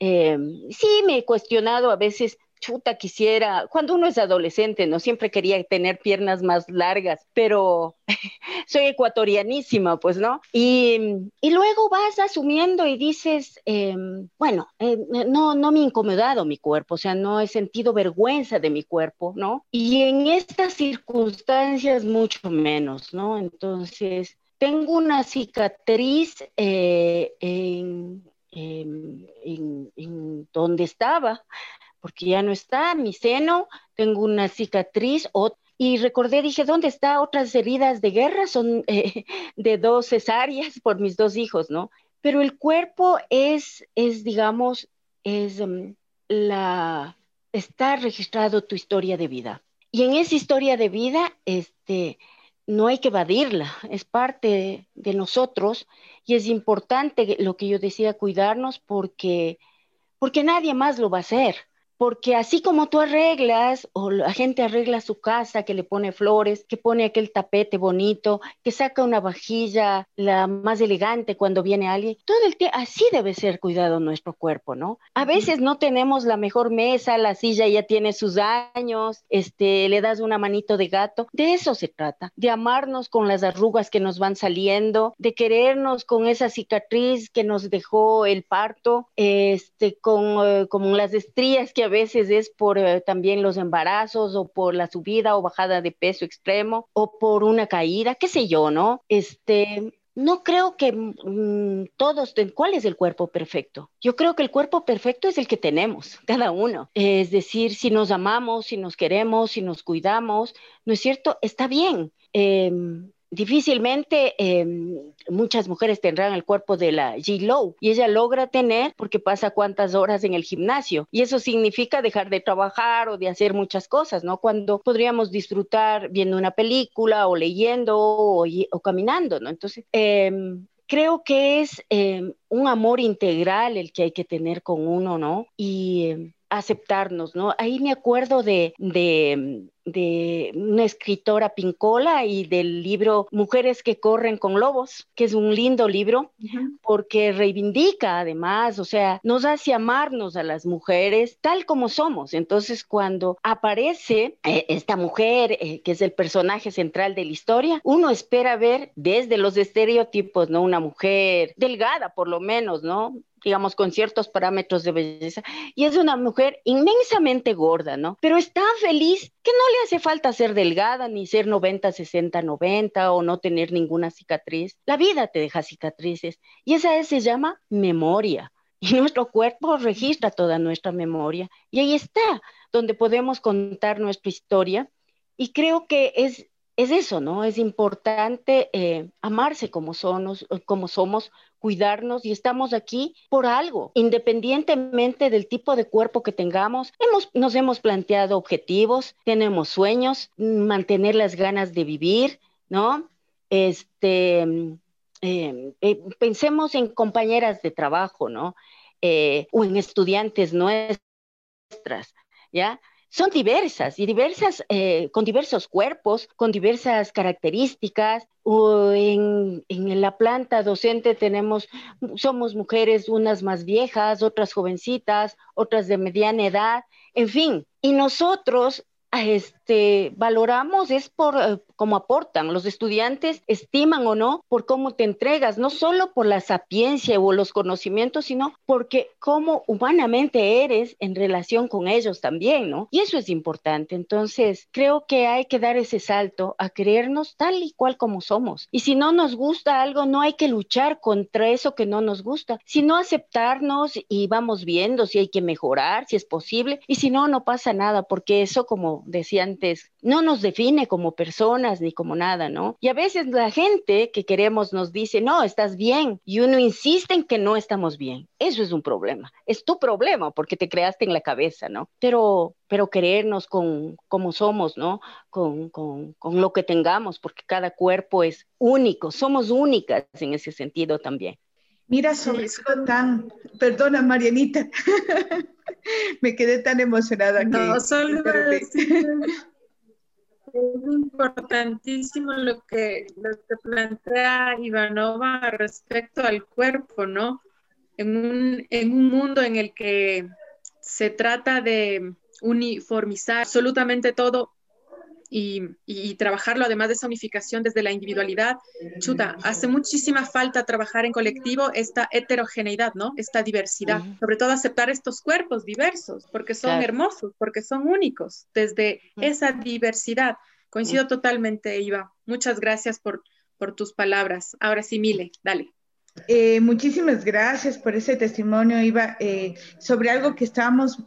eh, sí me he cuestionado a veces chuta, quisiera, cuando uno es adolescente, no siempre quería tener piernas más largas, pero [laughs] soy ecuatorianísima, pues, ¿no? Y, luego vas asumiendo y dices, em, bueno, eh, no, no me ha incomodado mi cuerpo, o sea, no he sentido vergüenza de mi cuerpo, ¿no? Y en estas circunstancias mucho menos, ¿no? Entonces, tengo una cicatriz eh, en, en, donde estaba, porque ya no está, mi seno, tengo una cicatriz, y recordé, dije, ¿dónde está otras heridas de guerra? Son [laughs] eh, de dos cesáreas por mis dos hijos, ¿no? Pero el cuerpo es, es digamos, es mm, la, está registrado tu historia de vida. Y en esa historia de vida, este, no hay que evadirla, es parte de nosotros y es importante lo que yo decía, cuidarnos porque, porque nadie más lo va a hacer porque así como tú arreglas, o la gente arregla su casa, que le pone flores, que pone aquel tapete bonito, que saca una vajilla la más elegante cuando viene alguien, todo el tiempo, así debe ser cuidado nuestro cuerpo, ¿no? A veces no tenemos la mejor mesa, la silla ya tiene sus años, este, le das una manito de gato, de eso se trata, de amarnos con las arrugas que nos van saliendo, de querernos con esa cicatriz que nos dejó el parto, este, con, eh, con las estrías que a veces es por eh, también los embarazos o por la subida o bajada de peso extremo o por una caída, qué sé yo, ¿no? Este, no creo que mm, todos, ¿cuál es el cuerpo perfecto? Yo creo que el cuerpo perfecto es el que tenemos, [laughs] cada uno. Es decir, si nos amamos, si nos queremos, si nos cuidamos, ¿no es cierto? Está bien. Em, difícilmente em, muchas mujeres tendrán el cuerpo de la G-Low y ella logra tener porque pasa cuántas horas en el gimnasio y eso significa dejar de trabajar o de hacer muchas cosas, ¿no? Cuando podríamos disfrutar viendo una película o leyendo o, caminando, ¿no? Entonces, em, creo que es em, un amor integral el que hay que tener con uno, ¿no? Y aceptarnos, ¿no? Ahí me acuerdo de, de, de, una escritora Pincola y del libro Mujeres que corren con lobos, que es un lindo libro porque reivindica además, o sea, nos hace amarnos a las mujeres tal como somos. Entonces, cuando aparece eh, esta mujer, eh, que es el personaje central de la historia, uno espera ver desde los estereotipos, ¿no? Una mujer delgada, por lo menos, ¿no? Digamos, con ciertos parámetros de belleza, y es una mujer inmensamente gorda, ¿no? Pero es tan feliz que no le hace falta ser delgada, ni ser 90, 60, 90 o no tener ninguna cicatriz. La vida te deja cicatrices, y esa se llama memoria. Y [laughs] nuestro cuerpo registra toda nuestra memoria, y ahí está, donde podemos contar nuestra historia. Y creo que es es eso, ¿no? Es importante eh, amarse como somos, como somos, cuidarnos y estamos aquí por algo, independientemente del tipo de cuerpo que tengamos. Hemos, nos hemos planteado objetivos, tenemos sueños, mantener las ganas de vivir, ¿no? Este, em, eh, pensemos en compañeras de trabajo, ¿no? Eh, o en estudiantes nuestras, ¿ya? Son diversas y diversas, eh, con diversos cuerpos, con diversas características. O en, en, la planta docente tenemos, somos mujeres, unas más viejas, otras jovencitas, otras de mediana edad, en fin. Y nosotros este, valoramos es por eh, cómo aportan. Los estudiantes estiman o no por cómo te entregas, no solo por la sapiencia o los conocimientos, sino porque cómo humanamente eres en relación con ellos también, ¿no? Y eso es importante. Entonces, creo que hay que dar ese salto a creernos tal y cual como somos. Y si no nos gusta algo, no hay que luchar contra eso que no nos gusta, sino aceptarnos y vamos viendo si hay que mejorar, si es posible, y si no, no pasa nada, porque eso, como decían antes no nos define como personas ni como nada, ¿no? Y a veces la gente que queremos nos dice, no, estás bien, y uno insiste en que no estamos bien. Eso es un problema. Es tu problema porque te creaste en la cabeza, ¿no? Pero, pero querernos con como somos, ¿no? Con, con, con lo que tengamos, porque cada cuerpo es único, somos únicas en ese sentido también. Mira, sobre eso tan, perdona Marianita, [laughs] [laughs] me quedé tan emocionada. No, solo [laughs] es importantísimo lo que, lo que plantea Ivanova respecto al cuerpo, ¿no? En un, en un mundo en el que se trata de uniformizar absolutamente todo, y, trabajarlo además de esa unificación desde la individualidad, chuta, hace muchísima falta trabajar en colectivo esta heterogeneidad, ¿no? Esta diversidad, sobre todo aceptar estos cuerpos diversos, porque son hermosos, porque son únicos, desde esa diversidad. Coincido totalmente, Iva. Muchas gracias por, por tus palabras. Ahora sí, Mile, dale. Eh, muchísimas gracias por ese testimonio, Iva, eh, sobre algo que estábamos,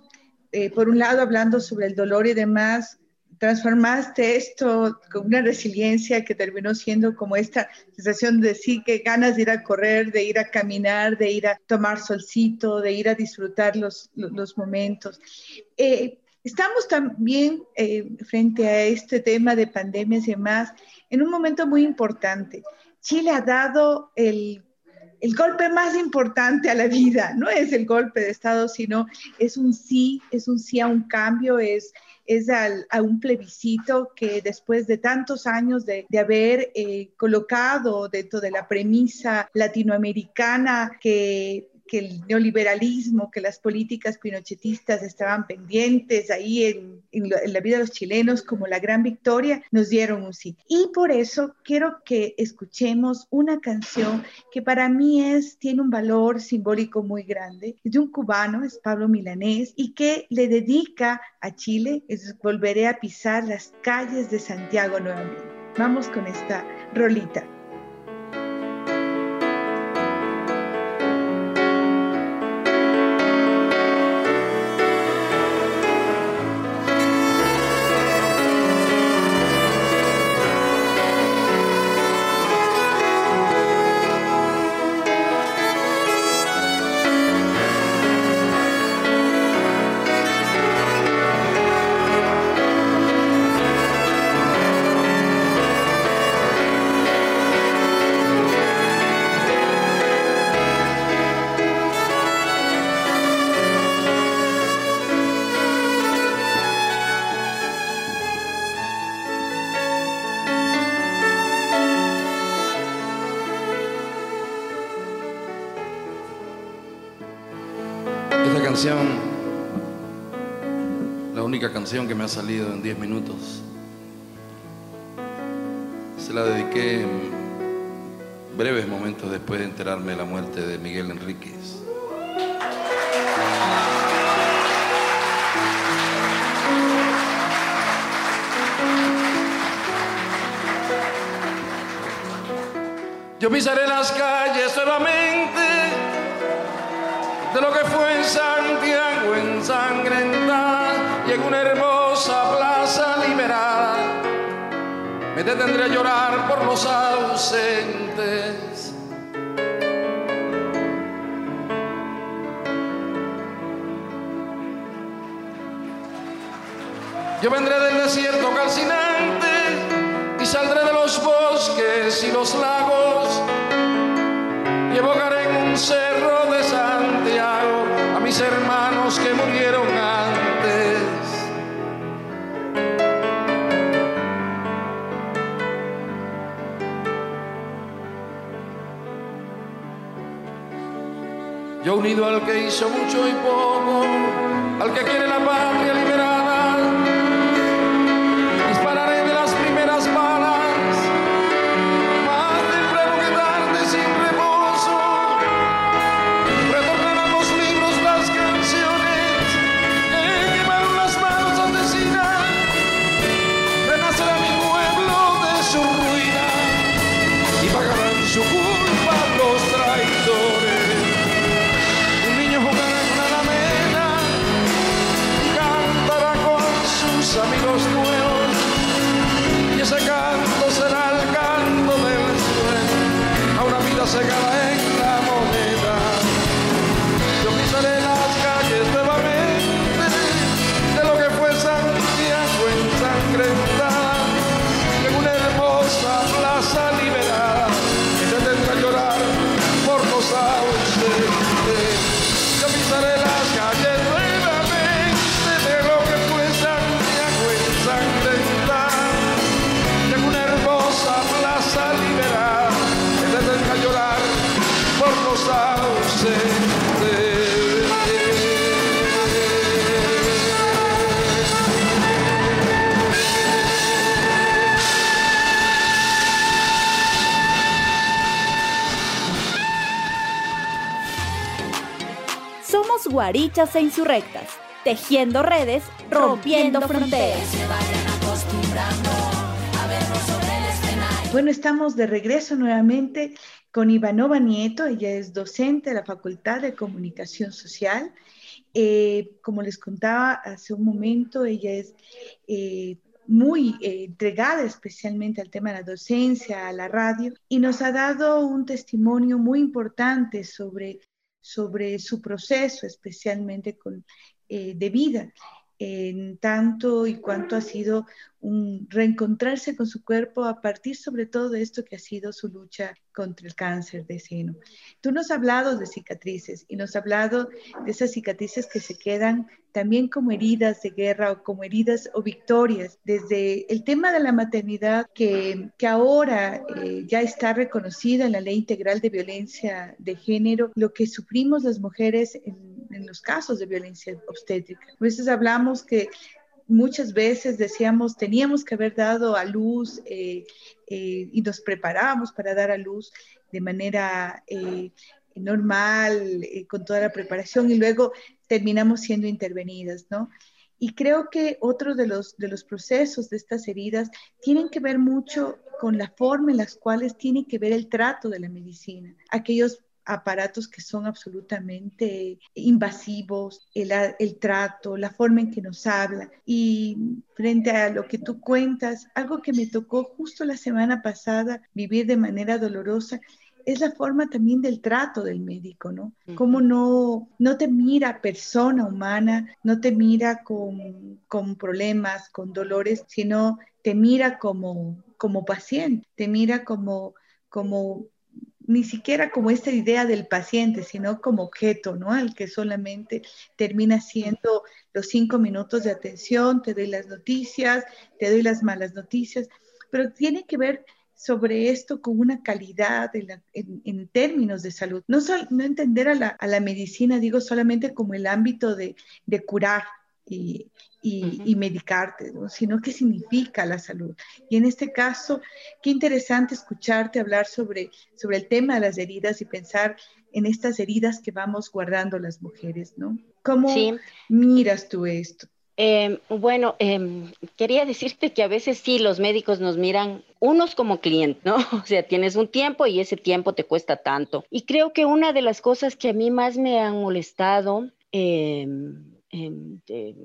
eh, por un lado, hablando sobre el dolor y demás, transformaste esto con una resiliencia que terminó siendo como esta sensación de sí, que ganas de ir a correr, de ir a caminar, de ir a tomar solcito, de ir a disfrutar los, los, momentos. Eh, estamos también eh, frente a este tema de pandemias y demás en un momento muy importante. Chile ha dado el el golpe más importante a la vida, no es el golpe de Estado, sino es un sí, es un sí a un cambio, es es a un plebiscito que después de tantos años de, haber eh, colocado dentro de la premisa latinoamericana que que el neoliberalismo, que las políticas pinochetistas estaban pendientes ahí en, la vida de los chilenos como la gran victoria, nos dieron un sí. Y por eso quiero que escuchemos una canción que para mí es, tiene un valor simbólico muy grande. Es de un cubano, es Pablo Milanés, y que le dedica a Chile, es Volveré a pisar las calles de Santiago nuevamente. Vamos con esta rolita. Ha salido en 10 minutos, se la dediqué breves momentos después de enterarme de la muerte de Miguel Enríquez. Yo pisaré las calles nuevamente de lo que fue en Santiago ensangrentada y en una hermosa plaza liberada me detendré a llorar por los ausentes. Yo vendré del desierto calcinante y saldré de los bosques y los lagos y evocaré en un cerro de Santiago a mis hermanos que murieron unido al que hizo mucho y poco, al que quiere la patria liberada guarichas e insurrectas, tejiendo redes, rompiendo fronteras. Bueno, estamos de regreso nuevamente con Ivanova Nieto. Ella es docente de la Facultad de Comunicación Social. Eh, como les contaba hace un momento, ella es eh, muy eh, entregada especialmente al tema de la docencia, a la radio, y nos ha dado un testimonio muy importante sobre, sobre su proceso, especialmente con, de vida en tanto y cuanto ha sido un reencontrarse con su cuerpo a partir sobre todo de esto que ha sido su lucha contra el cáncer de seno. Tú nos has hablado de cicatrices y nos has hablado de esas cicatrices que se quedan también como heridas de guerra o como heridas o victorias, desde el tema de la maternidad que, que ahora eh, ya está reconocida en la ley integral de violencia de género, lo que sufrimos las mujeres en, en los casos de violencia obstétrica. A veces hablamos que muchas veces decíamos, teníamos que haber dado a luz eh, eh, y nos preparábamos para dar a luz de manera eh, normal, con toda la preparación, y luego terminamos siendo intervenidas, ¿no? Y creo que otro de los, de los procesos de estas heridas tienen que ver mucho con la forma en las cuales tiene que ver el trato de la medicina. Aquellos aparatos que son absolutamente invasivos, el, el, trato, la forma en que nos habla. Y frente a lo que tú cuentas, algo que me tocó justo la semana pasada vivir de manera dolorosa es la forma también del trato del médico, ¿no? Cómo no, no te mira persona humana, no te mira con, con problemas, con dolores, sino te mira como, como paciente, te mira como, como ni siquiera como esta idea del paciente, sino como objeto, ¿no? Al que solamente termina siendo los cinco minutos de atención, te doy las noticias, te doy las malas noticias, pero tiene que ver sobre esto con una calidad en, términos de salud. No, no entender a la, a la, medicina, digo, solamente como el ámbito de, de curar, y, y, medicarte, sino qué significa la salud. Y en este caso, qué interesante escucharte hablar sobre, sobre el tema de las heridas y pensar en estas heridas que vamos guardando las mujeres, ¿no? ¿Cómo miras tú esto? Em, bueno, em, quería decirte que a veces sí, los médicos nos miran unos como clientes, ¿no? [laughs] O sea, tienes un tiempo y ese tiempo te cuesta tanto. Y creo que una de las cosas que a mí más me han molestado, eh, de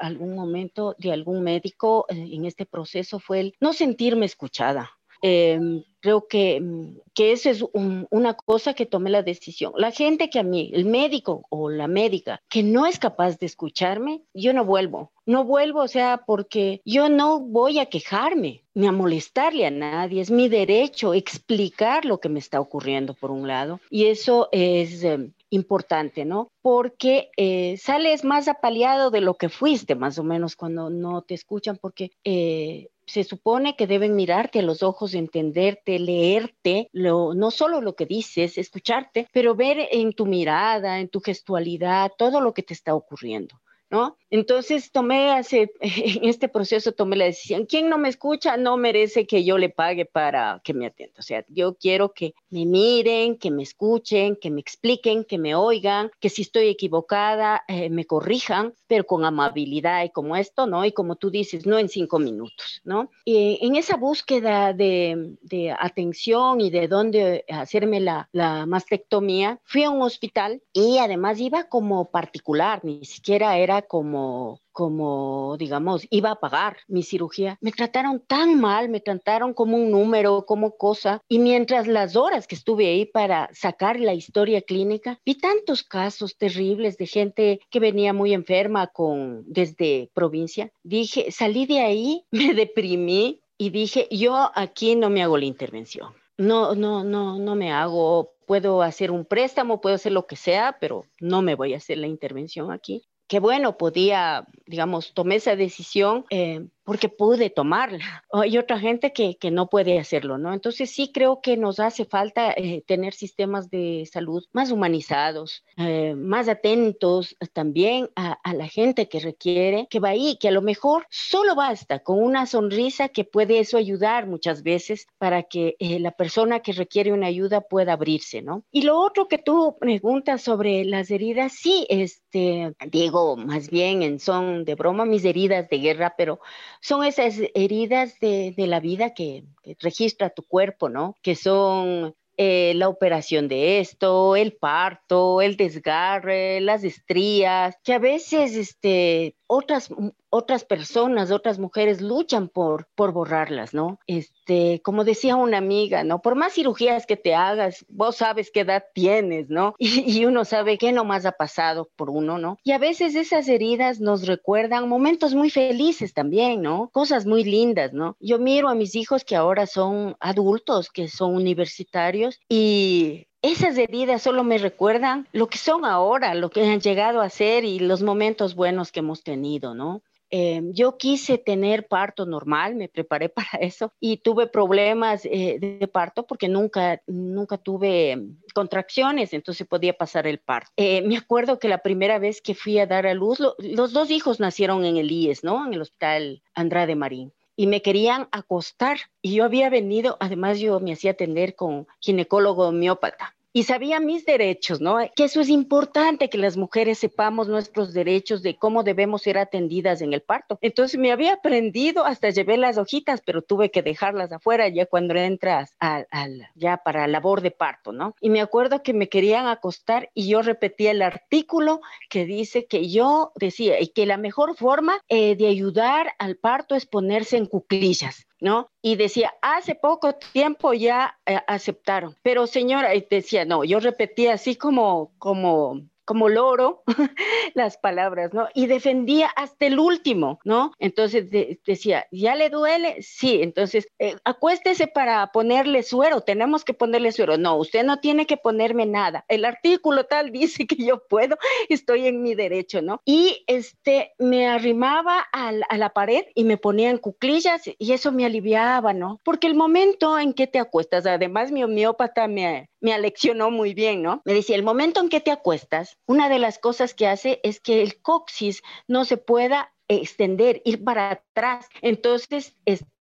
algún momento de algún médico eh, en este proceso fue el no sentirme escuchada. Em, creo que, mm, que eso es una cosa que tomé la decisión. La gente que a mí, el médico o la médica, que no es capaz de escucharme, yo no vuelvo. No vuelvo, o sea, porque yo no voy a quejarme ni a molestarle a nadie. Es mi derecho explicar lo que me está ocurriendo, por un lado. Y eso es... Em, importante, ¿no? Porque eh, sales más apaleado de lo que fuiste, más o menos, cuando no te escuchan, porque eh, se supone que deben mirarte a los ojos, entenderte, leerte, lo, no solo lo que dices, escucharte, pero ver en tu mirada, en tu gestualidad, todo lo que te está ocurriendo. ¿No? Entonces tomé hace, [laughs] en este proceso tomé la decisión, quien no me escucha no merece que yo le pague para que me atienda. O sea, yo quiero que me miren, que me escuchen, que me expliquen, que me oigan, que si estoy equivocada eh, me corrijan, pero con amabilidad y como esto, ¿no? Y como tú dices, no en cinco minutos, ¿no? Y en esa búsqueda de, de atención y de dónde hacerme la, la mastectomía, fui a un hospital y además iba como particular, ni siquiera era como, como, digamos, iba a pagar mi cirugía. Me trataron tan mal, me trataron como un número, como cosa. Y mientras las horas que estuve ahí para sacar la historia clínica, vi tantos casos terribles de gente que venía muy enferma con, desde provincia. Dije, salí de ahí, [laughs] me deprimí y dije, yo aquí no me hago la intervención. No, no, no, no me hago puedo hacer un préstamo, puedo hacer lo que sea, pero no me voy a hacer la intervención aquí que bueno, podía, digamos, tomé esa decisión eh, porque pude tomarla. [laughs] Hay otra gente que, que no puede hacerlo, ¿no? Entonces sí creo que nos hace falta eh, tener sistemas de salud más humanizados, eh, más atentos también a, a, la gente que requiere, que va ahí, que a lo mejor solo basta con una sonrisa que puede eso ayudar muchas veces para que eh, la persona que requiere una ayuda pueda abrirse, ¿no? Y lo otro que tú preguntas sobre las heridas, sí, este, digo más bien en son de broma mis heridas de guerra, pero son esas heridas de, de la vida que, que registra tu cuerpo, ¿no? Que son eh, la operación de esto, el parto, el desgarre, las estrías, que a veces este, otras, otras personas, otras mujeres luchan por, por borrarlas, ¿no? Este, como decía una amiga, ¿no? Por más cirugías que te hagas, vos sabes qué edad tienes, ¿no? [laughs] Y, y uno sabe qué nomás ha pasado por uno, ¿no? Y a veces esas heridas nos recuerdan momentos muy felices también, ¿no? Cosas muy lindas, ¿no? Yo miro a mis hijos que ahora son adultos, que son universitarios y esas heridas solo me recuerdan lo que son ahora, lo que han llegado a ser y los momentos buenos que hemos tenido, ¿no? Eh, yo quise tener parto normal, me preparé [laughs] para eso y tuve problemas eh, de parto porque nunca, nunca tuve contracciones, entonces podía pasar el parto. Eh, me acuerdo que la primera vez que fui a dar a luz, lo, los dos hijos nacieron en el IES, ¿no? En el hospital Andrade Marín y me querían acostar. Y yo había venido, además yo me hacía atender con ginecólogo homeópata y sabía mis derechos, ¿no? Que eso es importante, que las mujeres sepamos nuestros derechos de cómo debemos ser atendidas en el parto. Entonces me había aprendido, hasta llevé las hojitas, pero tuve que dejarlas afuera ya cuando entras al, ya para labor de parto, ¿no? Y me acuerdo que me querían acostar y yo repetía el artículo que dice que yo decía que la mejor forma eh, de ayudar al parto es ponerse en cuclillas. ¿No? Y decía, hace poco tiempo ya eh, aceptaron, pero señora, decía, no, yo repetía así como, como como loro [laughs] las palabras, ¿no? Y defendía hasta el último, ¿no? Entonces de, decía, ¿ya le duele? Sí, entonces eh, acuéstese para ponerle suero, tenemos que ponerle suero. No, usted no tiene que ponerme nada. El artículo tal [laughs] dice que yo puedo, estoy en mi derecho, ¿no? Y este, me arrimaba a la, a la pared y me ponía en cuclillas y eso me aliviaba, ¿no? Porque el momento en que te acuestas, además mi homeópata me, me aleccionó muy bien, ¿no? Me decía, el momento en que te acuestas, una de las cosas que hace es que el coxis no se pueda extender, ir para atrás. Entonces,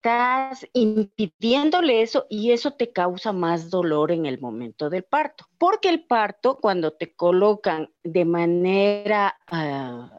estás impidiéndole eso y eso te causa más dolor en el momento del parto. Porque el parto, cuando te colocan de manera uh,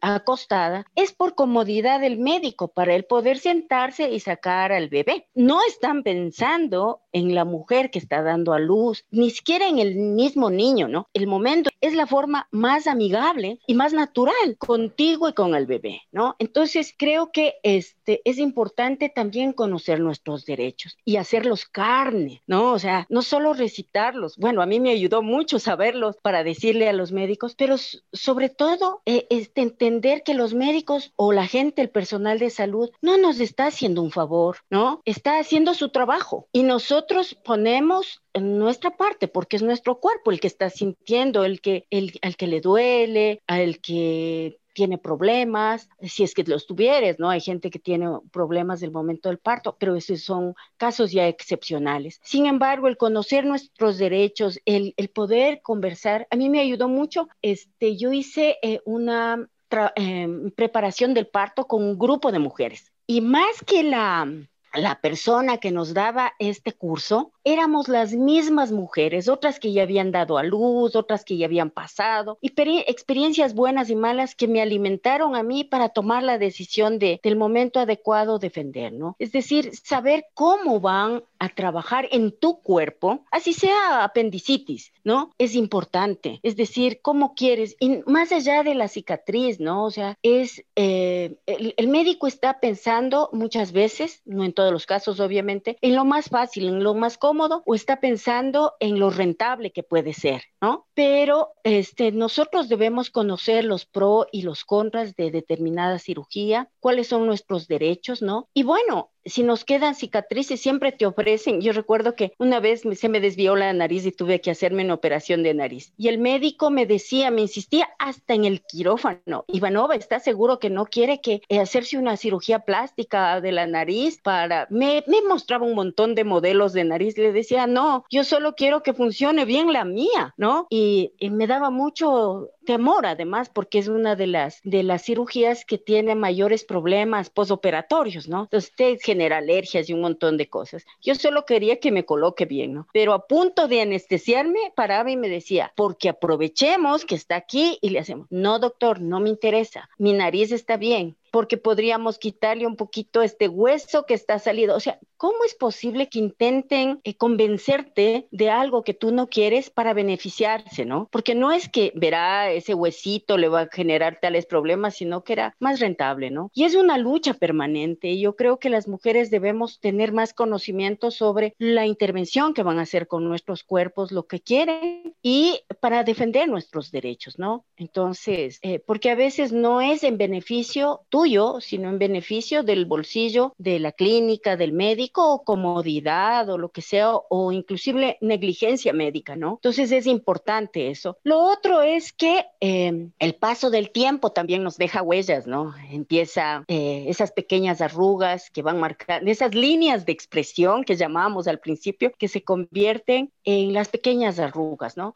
acostada, es por comodidad del médico, para él poder sentarse y sacar al bebé. No están pensando en la mujer que está dando a luz, ni siquiera en el mismo niño, ¿no? El momento es la forma más amigable y más natural contigo y con el bebé, ¿no? Entonces creo que este es importante también conocer nuestros derechos y hacerlos carne, ¿no? O sea, no solo recitarlos. Bueno, a mí me ayudó mucho saberlos para decirle a los médicos, pero sobre todo eh, entender que los médicos o la gente, el personal de salud, no nos está haciendo un favor, ¿no? Está haciendo su trabajo y nosotros ponemos en nuestra parte porque es nuestro cuerpo el que está sintiendo, el que, el, al que le duele, al que tiene problemas, si es que los tuvieres, ¿no? Hay gente que tiene problemas del momento del parto, pero esos son casos ya excepcionales. Sin embargo, el conocer nuestros derechos, el, el poder conversar, a mí me ayudó mucho. Este, yo hice eh, una eh, preparación del parto con un grupo de mujeres y más que la la persona que nos daba este curso, éramos las mismas mujeres, otras que ya habían dado a luz, otras que ya habían pasado, y experiencias buenas y malas que me alimentaron a mí para tomar la decisión de, del momento adecuado defender, ¿no? Es decir, saber cómo van a trabajar en tu cuerpo, así sea apendicitis, ¿no? Es importante. Es decir, cómo quieres, y más allá de la cicatriz, ¿no? O sea, es, eh, el, médico está pensando muchas veces, no en todos los casos, obviamente, en lo más fácil, en lo más cómodo, o está pensando en lo rentable que puede ser, ¿no? Pero este, nosotros debemos conocer los pros y los contras de determinada cirugía, cuáles son nuestros derechos, ¿no? Y bueno, si nos quedan cicatrices, siempre te ofrecen. Yo recuerdo que una vez se me desvió la nariz y tuve que hacerme una operación de nariz. Y el médico me decía, me insistía hasta en el quirófano, Ivanova, ¿está seguro que no quiere que eh, hacerse una cirugía plástica de la nariz para... Me, me mostraba un montón de modelos de nariz. Le decía, no, yo solo quiero que funcione bien la mía, ¿no? Y, me daba mucho temor además porque es una de las de las cirugías que tiene mayores problemas posoperatorios, ¿no? Entonces te genera alergias y un montón de cosas. Yo solo quería que me coloque bien, ¿no? Pero a punto de anestesiarme, paraba y me decía, porque aprovechemos que está aquí y le hacemos, no doctor, no me interesa, mi nariz está bien, porque podríamos quitarle un poquito este hueso que está salido. O sea, ¿cómo es posible que intenten eh, convencerte de algo que tú no quieres para beneficiarse, no? Porque no es que verá ese huesito le va a generar tales problemas, sino que era más rentable, ¿no? Y es una lucha permanente y yo creo que las mujeres debemos tener más conocimiento sobre la intervención que van a hacer con nuestros cuerpos, lo que quieren y para defender nuestros derechos, ¿no? Entonces, eh, porque a veces no es en beneficio tú sino en beneficio del bolsillo de la clínica, del médico, o comodidad o lo que sea, o inclusive negligencia médica, ¿no? Entonces es importante eso. Lo otro es que em, el paso del tiempo también nos deja huellas, ¿no? Empieza eh, esas pequeñas arrugas que van marcando, esas líneas de expresión que llamábamos al principio, que se convierten en las pequeñas arrugas, ¿no?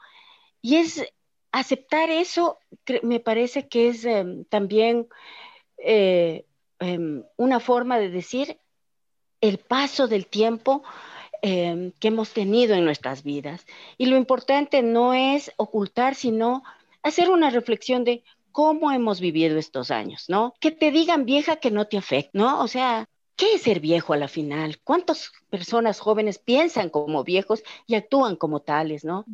Y es aceptar eso, me parece que es em, también eh, em, una forma de decir el paso del tiempo em, que hemos tenido en nuestras vidas. Y lo importante no es ocultar, sino hacer una reflexión de cómo hemos vivido estos años, ¿no? Que te digan vieja que no te afecta, ¿no? O sea, ¿qué es ser viejo a la final? ¿Cuántas personas jóvenes piensan como viejos y actúan como tales, ¿no?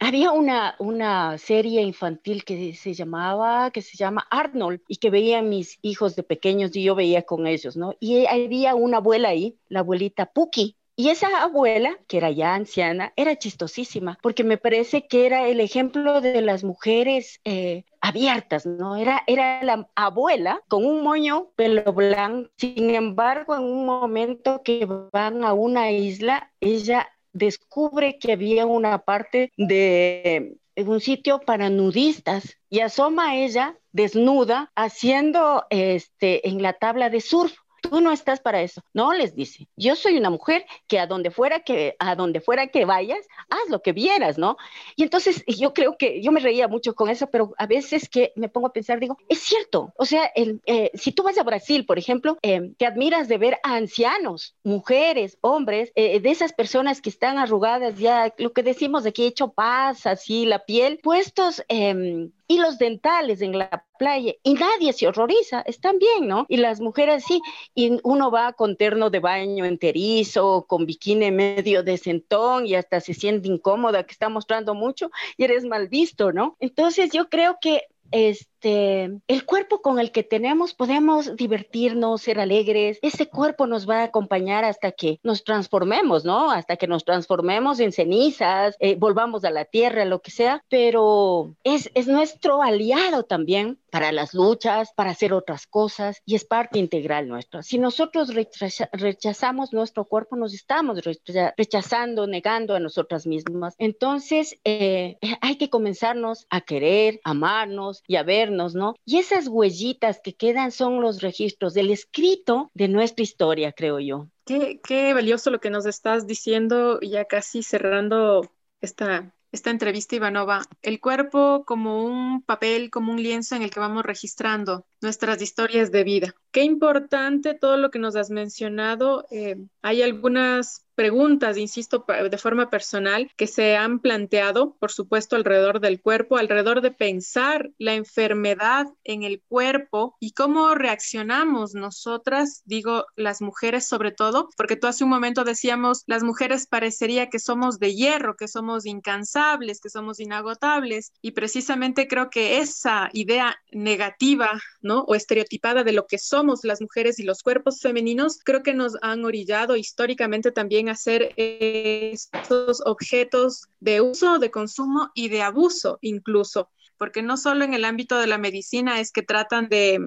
Había una, una serie infantil que se llamaba, que se llama Arnold, y que veían mis hijos de pequeños y yo veía con ellos, ¿no? Y había una abuela ahí, la abuelita Puki, y esa abuela, que era ya anciana, era chistosísima, porque me parece que era el ejemplo de las mujeres eh, abiertas, ¿no? Era, era la abuela con un moño pelo blanco. Sin embargo, en un momento que van a una isla, ella descubre que había una parte de un sitio para nudistas y asoma a ella desnuda haciendo este en la tabla de surf tú no estás para eso. No, les dice, yo soy una mujer que a donde fuera que, a donde fuera que vayas, haz lo que vieras, ¿no? Y entonces yo creo que yo me reía mucho con eso, pero a veces que me pongo a pensar, digo, es cierto, o sea, el, eh, si tú vas a Brasil, por ejemplo, eh, te admiras de ver a ancianos, mujeres, hombres, eh, de esas personas que están arrugadas ya, lo que decimos aquí, hecho paz, así, la piel, puestos em, y los dentales en la playa y nadie se horroriza, están bien, ¿no? Y las mujeres sí, y uno va con terno de baño enterizo, con bikini medio de centón y hasta se siente incómoda que está mostrando mucho y eres mal visto, ¿no? Entonces yo creo que este, el cuerpo con el que tenemos podemos divertirnos, ser alegres. Ese cuerpo nos va a acompañar hasta que nos transformemos, ¿no? Hasta que nos transformemos en cenizas, eh, volvamos a la tierra, lo que sea, pero es, es nuestro aliado también para las luchas, para hacer otras cosas y es parte integral nuestra. Si nosotros rechazamos nuestro cuerpo, nos estamos rechazando, negando a nosotras mismas. Entonces, eh, hay que comenzarnos a querer, amarnos y a vernos, Y esas huellitas que quedan son los registros del escrito de nuestra historia, creo yo. Qué, qué valioso lo que nos estás diciendo, ya casi cerrando esta esta entrevista, Ivanova, el cuerpo como un papel, como un lienzo en el que vamos registrando nuestras historias de vida. Qué importante todo lo que nos has mencionado. Eh, hay algunas preguntas, insisto, de forma personal, que se han planteado, por supuesto, alrededor del cuerpo, alrededor de pensar la enfermedad en el cuerpo y cómo reaccionamos nosotras, digo, las mujeres sobre todo, porque tú hace un momento decíamos, las mujeres parecería que somos de hierro, que somos incansables, que somos inagotables, y precisamente creo que esa idea negativa ¿no? O estereotipada de lo que somos las mujeres y los cuerpos femeninos, creo que nos han orillado históricamente también a ser estos objetos de uso, de consumo y de abuso incluso, porque no solo en el ámbito de la medicina es que tratan de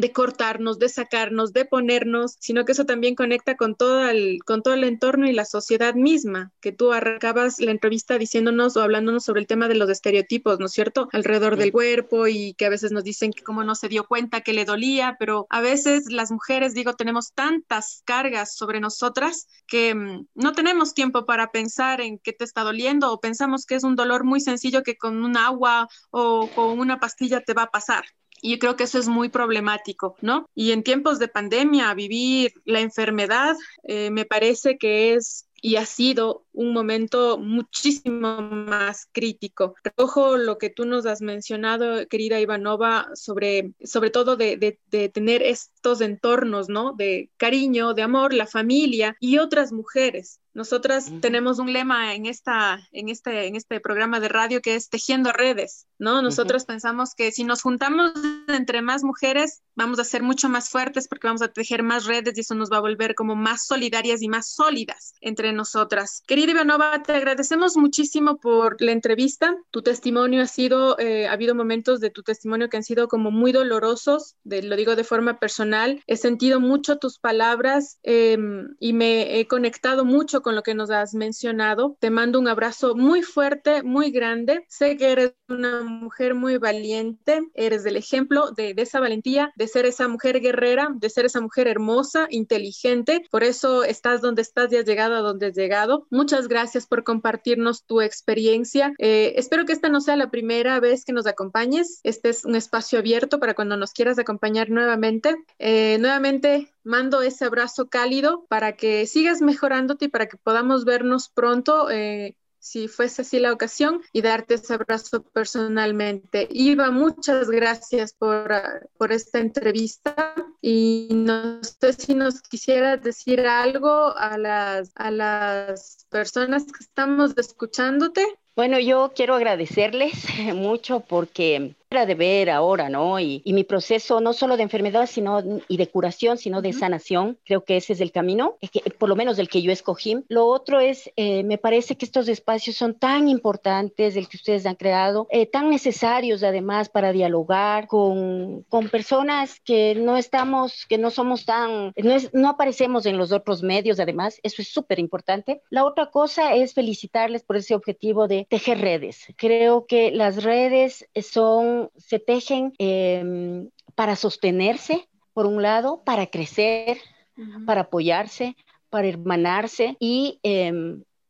de cortarnos, de sacarnos, de ponernos, sino que eso también conecta con todo el, con todo el entorno y la sociedad misma, que tú arrancabas la entrevista diciéndonos o hablándonos sobre el tema de los estereotipos, ¿no es cierto? Alrededor del cuerpo y que a veces nos dicen que como no se dio cuenta que le dolía, pero a veces las mujeres, digo, tenemos tantas cargas sobre nosotras que mm, no tenemos tiempo para pensar en qué te está doliendo o pensamos que es un dolor muy sencillo que con un agua o con una pastilla te va a pasar. Y yo creo que eso es muy problemático, ¿no? Y en tiempos de pandemia, vivir la enfermedad eh, me parece que es y ha sido un momento muchísimo más crítico. Recojo lo que tú nos has mencionado, querida Ivanova, sobre, sobre todo de, de, de, tener estos entornos, ¿no? De cariño, de amor, la familia y otras mujeres. Nosotras tenemos un lema en, esta, en, este, en este programa de radio que es tejiendo redes, ¿no? Nosotros pensamos que si nos juntamos entre más mujeres, vamos a ser mucho más fuertes porque vamos a tejer más redes y eso nos va a volver como más solidarias y más sólidas entre nosotras. Querida Ivanova, te agradecemos muchísimo por la entrevista. Tu testimonio ha sido, eh, ha habido momentos de tu testimonio que han sido como muy dolorosos, de, lo digo de forma personal. He sentido mucho tus palabras eh, y me he conectado mucho con lo que nos has mencionado. Te mando un abrazo muy fuerte, muy grande. Sé que eres una mujer muy valiente, eres del ejemplo de, de, esa valentía, de ser esa mujer guerrera, de ser esa mujer hermosa, inteligente. Por eso estás donde estás y has llegado a donde llegado. Muchas gracias por compartirnos tu experiencia. Eh, espero que esta no sea la primera vez que nos acompañes. Este es un espacio abierto para cuando nos quieras acompañar nuevamente. Eh, nuevamente, mando ese abrazo cálido para que sigas mejorándote y para que podamos vernos pronto. Eh, si fuese así la ocasión y darte ese abrazo personalmente. Iva, muchas gracias por, por esta entrevista y no sé si nos quisieras decir algo a las, a las personas que estamos escuchándote. Bueno, yo quiero agradecerles [laughs] mucho porque de ver ahora, ¿no? Y, y, mi proceso no solo de enfermedad sino, y de curación, sino de sanación, creo que ese es el camino, es que, por lo menos el que yo escogí. Lo otro es, eh, me parece que estos espacios son tan importantes, el que ustedes han creado, eh, tan necesarios además para dialogar con, con, personas que no estamos, que no somos tan, no, es, no aparecemos en los otros medios además, eso es súper importante. La otra cosa es felicitarles por ese objetivo de tejer redes. Creo que las redes son se tejen eh, para sostenerse, por un lado, para crecer, uh -huh. para apoyarse, para hermanarse y eh,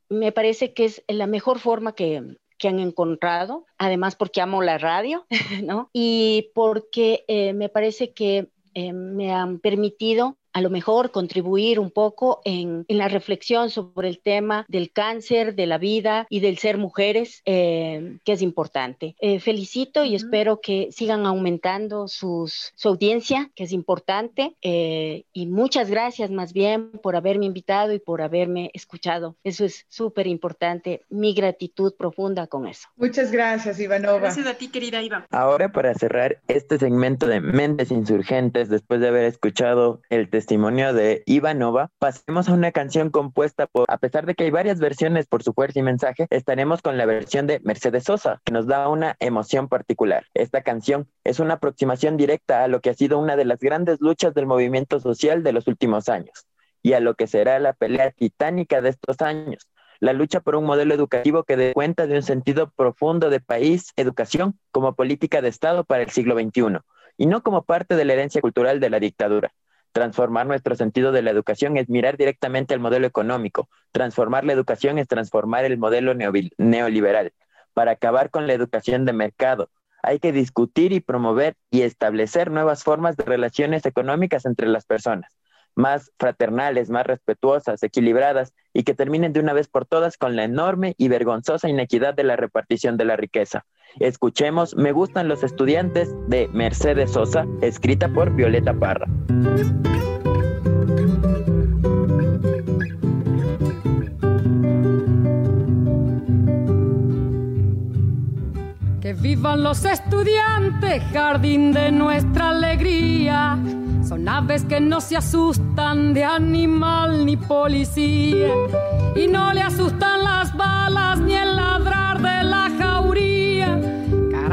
me parece que es la mejor forma que, que han encontrado, además porque amo la radio, [laughs] ¿no? Y porque eh, me parece que eh, me han permitido a lo mejor contribuir un poco en, en, la reflexión sobre el tema del cáncer, de la vida y del ser mujeres, eh, que es importante. Eh, felicito y uh -huh. espero que sigan aumentando sus, su audiencia, que es importante. Eh, y muchas gracias más bien por haberme invitado y por haberme escuchado. Eso es súper importante. Mi gratitud profunda con eso. Muchas gracias, Ivanova. Gracias a ti, querida Iva. Ahora, para cerrar este segmento de Mentes Insurgentes, después de haber escuchado el testimonio testimonio de Ivanova, pasemos a una canción compuesta por, a pesar de que hay varias versiones por su fuerza y mensaje, estaremos con la versión de Mercedes Sosa, que nos da una emoción particular. Esta canción es una aproximación directa a lo que ha sido una de las grandes luchas del movimiento social de los últimos años y a lo que será la pelea titánica de estos años, la lucha por un modelo educativo que dé cuenta de un sentido profundo de país, educación, como política de Estado para el siglo XXI, y no como parte de la herencia cultural de la dictadura. Transformar nuestro sentido de la educación es mirar directamente al modelo económico. Transformar la educación es transformar el modelo neoliberal. Para acabar con la educación de mercado, hay que discutir y promover y establecer nuevas formas de relaciones económicas entre las personas, más fraternales, más respetuosas, equilibradas y que terminen de una vez por todas con la enorme y vergonzosa inequidad de la repartición de la riqueza. Escuchemos Me gustan los estudiantes de Mercedes Sosa, escrita por Violeta Parra. Que vivan los estudiantes, jardín de nuestra alegría. Son aves que no se asustan de animal ni policía. Y no le asustan las balas ni el ladrar de la jauría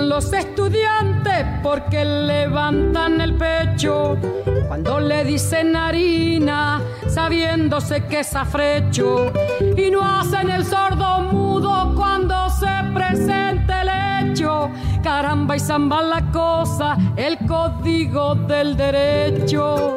Los estudiantes porque levantan el pecho cuando le dicen harina, sabiéndose que es afrecho, y no hacen el sordo mudo cuando se presente el hecho. Caramba y zamba la cosa, el código del derecho.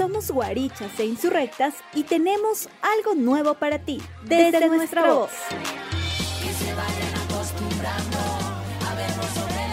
Somos guarichas e insurrectas y tenemos algo nuevo para ti desde, nuestra voz. Que se vayan acostumbrando a vernos sobre el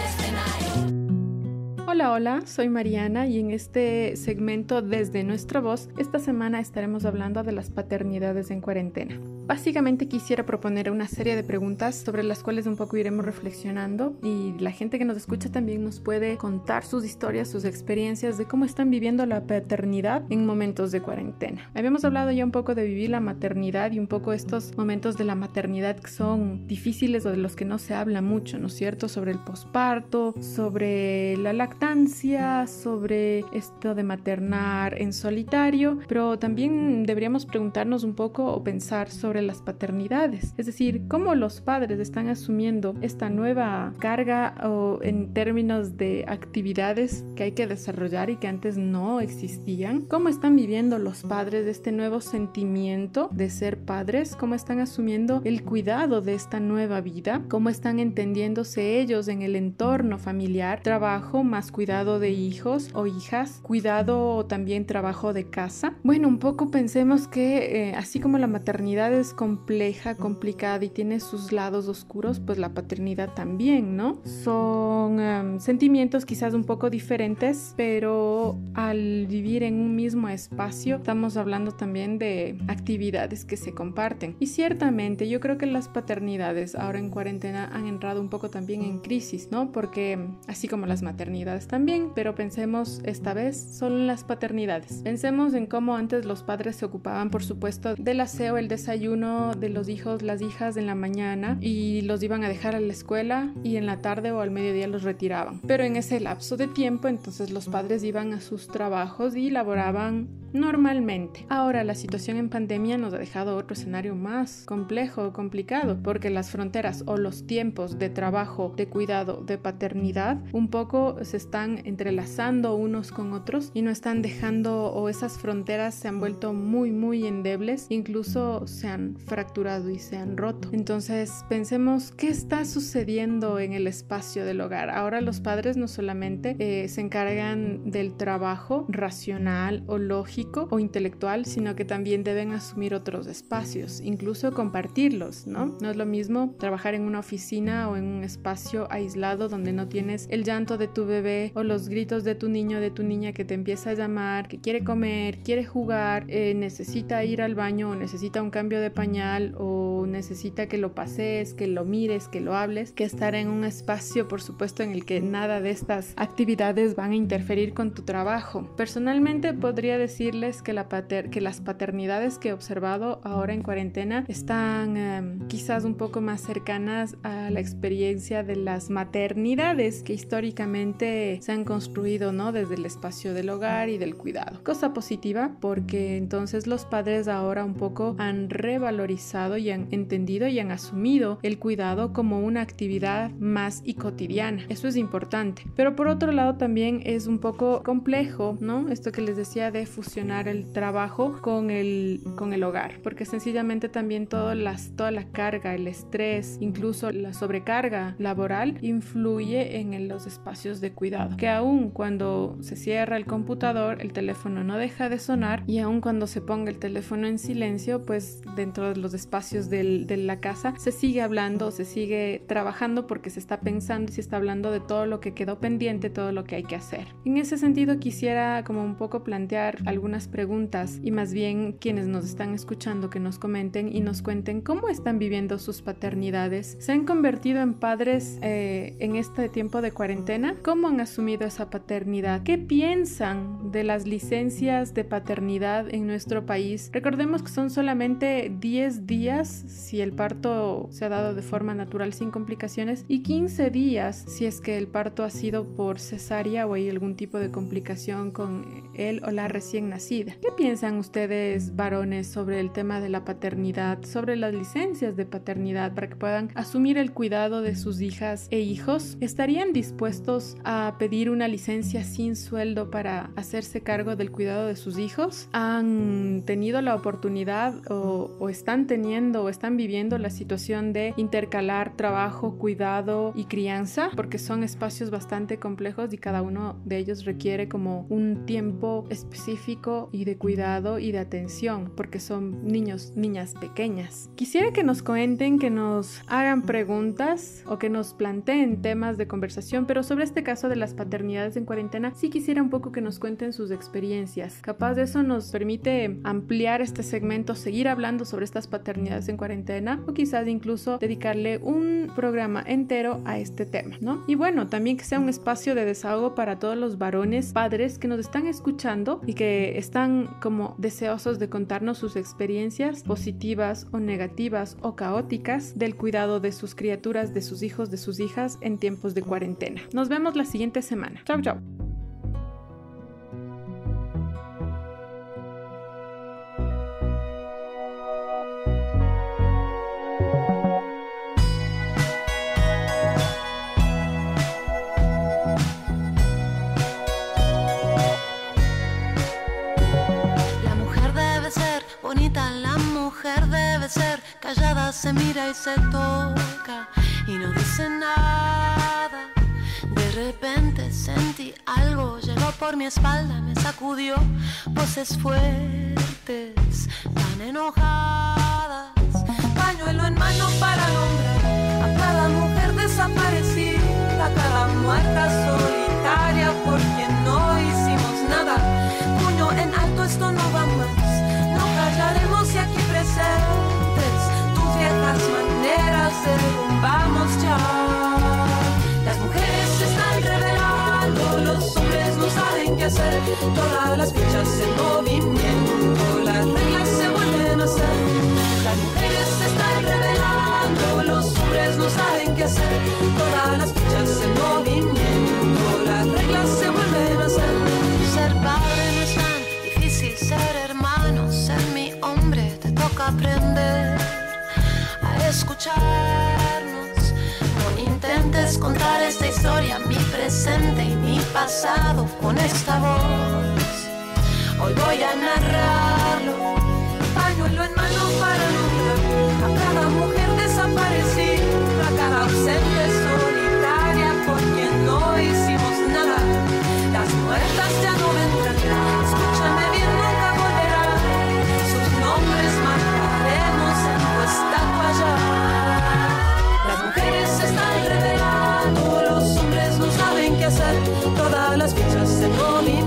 escenario. Hola, hola, soy Mariana y en este segmento desde nuestra voz, esta semana estaremos hablando de las paternidades en cuarentena. Básicamente quisiera proponer una serie de preguntas sobre las cuales un poco iremos reflexionando y la gente que nos escucha también nos puede contar sus historias, sus experiencias de cómo están viviendo la paternidad en momentos de cuarentena. Habíamos hablado ya un poco de vivir la maternidad y un poco estos momentos de la maternidad que son difíciles o de los que no se habla mucho, ¿no es cierto? Sobre el posparto, sobre la lactancia, sobre esto de maternar en solitario, pero también deberíamos preguntarnos un poco o pensar sobre las paternidades, es decir, cómo los padres están asumiendo esta nueva carga o en términos de actividades que hay que desarrollar y que antes no existían, cómo están viviendo los padres este nuevo sentimiento de ser padres, cómo están asumiendo el cuidado de esta nueva vida, cómo están entendiéndose ellos en el entorno familiar, trabajo más cuidado de hijos o hijas, cuidado o también trabajo de casa. Bueno, un poco pensemos que eh, así como la maternidad es compleja, complicada y tiene sus lados oscuros, pues la paternidad también, ¿no? Son um, sentimientos quizás un poco diferentes, pero al vivir en un mismo espacio estamos hablando también de actividades que se comparten. Y ciertamente yo creo que las paternidades ahora en cuarentena han entrado un poco también en crisis, ¿no? Porque así como las maternidades también, pero pensemos esta vez solo en las paternidades. Pensemos en cómo antes los padres se ocupaban, por supuesto, del aseo, el desayuno de los hijos, las hijas en la mañana y los iban a dejar a la escuela y en la tarde o al mediodía los retiraban. Pero en ese lapso de tiempo entonces los padres iban a sus trabajos y laboraban normalmente. Ahora la situación en pandemia nos ha dejado otro escenario más complejo, complicado, porque las fronteras o los tiempos de trabajo, de cuidado, de paternidad, un poco se están entrelazando unos con otros y no están dejando o esas fronteras se han vuelto muy muy endebles, incluso se han fracturado y se han roto. Entonces pensemos qué está sucediendo en el espacio del hogar. Ahora los padres no solamente eh, se encargan del trabajo racional o lógico o intelectual, sino que también deben asumir otros espacios, incluso compartirlos, ¿no? No es lo mismo trabajar en una oficina o en un espacio aislado donde no tienes el llanto de tu bebé o los gritos de tu niño, de tu niña que te empieza a llamar, que quiere comer, quiere jugar, eh, necesita ir al baño o necesita un cambio de pañal o necesita que lo pases, que lo mires, que lo hables, que estar en un espacio, por supuesto, en el que nada de estas actividades van a interferir con tu trabajo. Personalmente podría decirles que, la pater que las paternidades que he observado ahora en cuarentena están em, quizás un poco más cercanas a la experiencia de las maternidades que históricamente se han construido, ¿no? Desde el espacio del hogar y del cuidado. Cosa positiva porque entonces los padres ahora un poco han revalorizado y han entendido y han asumido el cuidado como una actividad más y cotidiana. Eso es importante. Pero por otro lado también es un poco complejo, ¿no? Esto que les decía de fusionar el trabajo con el, con el hogar, porque sencillamente también todo las, toda la carga, el estrés, incluso la sobrecarga laboral influye en los espacios de cuidado. Que aún cuando se cierra el computador, el teléfono no deja de sonar y aún cuando se ponga el teléfono en silencio, pues dentro de los espacios de la casa se sigue hablando, se sigue trabajando porque se está pensando y se está hablando de todo lo que quedó pendiente, todo lo que hay que hacer. En ese sentido quisiera como un poco plantear algunas preguntas y más bien quienes nos están escuchando que nos comenten y nos cuenten cómo están viviendo sus paternidades. ¿Se han convertido en padres eh, en este tiempo de cuarentena? ¿Cómo han asumido esa paternidad? ¿Qué piensan de las licencias de paternidad en nuestro país? Recordemos que son solamente 10 días si el parto se ha dado de forma natural sin complicaciones y 15 días si es que el parto ha sido por cesárea o hay algún tipo de complicación con él o la recién nacida. ¿Qué piensan ustedes varones sobre el tema de la paternidad, sobre las licencias de paternidad para que puedan asumir el cuidado de sus hijas e hijos? ¿Estarían dispuestos a pedir una licencia sin sueldo para hacerse cargo del cuidado de sus hijos? ¿Han tenido la oportunidad o, están teniendo o están viviendo la situación de intercalar trabajo, cuidado y crianza? Porque son espacios bastante complejos y cada uno de ellos requiere como un tiempo específico y de cuidado y de atención porque son niños, niñas pequeñas. Quisiera que nos cuenten, que nos hagan preguntas o que nos planteen temas de conversación, pero sobre este caso de las paternidades en cuarentena, sí quisiera un poco que nos cuenten sus experiencias. Capaz de eso nos permite ampliar este segmento, seguir hablando sobre estas paternidades en cuarentena o quizás incluso dedicarle un programa entero a este tema, ¿no? Y bueno, también que sea un espacio de desahogo para todos los varones, padres que nos están escuchando y que están como deseosos de contarnos sus experiencias positivas o negativas o caóticas del cuidado de sus criaturas, de sus hijos, de sus hijas en tiempos de cuarentena. Nos vemos la siguiente semana. Chao, chao. Ser callada, se mira y se toca y no dice nada. De repente sentí algo, llegó por mi espalda, me sacudió voces fuertes, tan enojadas. Pañuelo en mano para nombrar a cada mujer desaparecida, cada muerta solitaria por quien no hicimos nada. Puño en alto, esto no va más, y aquí presente viejas maneras derrumbamos ya. Las mujeres se están revelando, los hombres no saben qué hacer. Todas las fichas en movimiento, las reglas se vuelven a hacer. Las mujeres se están revelando, los hombres no saben qué hacer. Todas las aprender a escucharnos. No intentes contar esta historia, mi presente y mi pasado con esta voz. Hoy voy a narrarlo, pañuelo en mano para nombrar a cada mujer desaparecida, a cada ausente. todas las fichas se movían.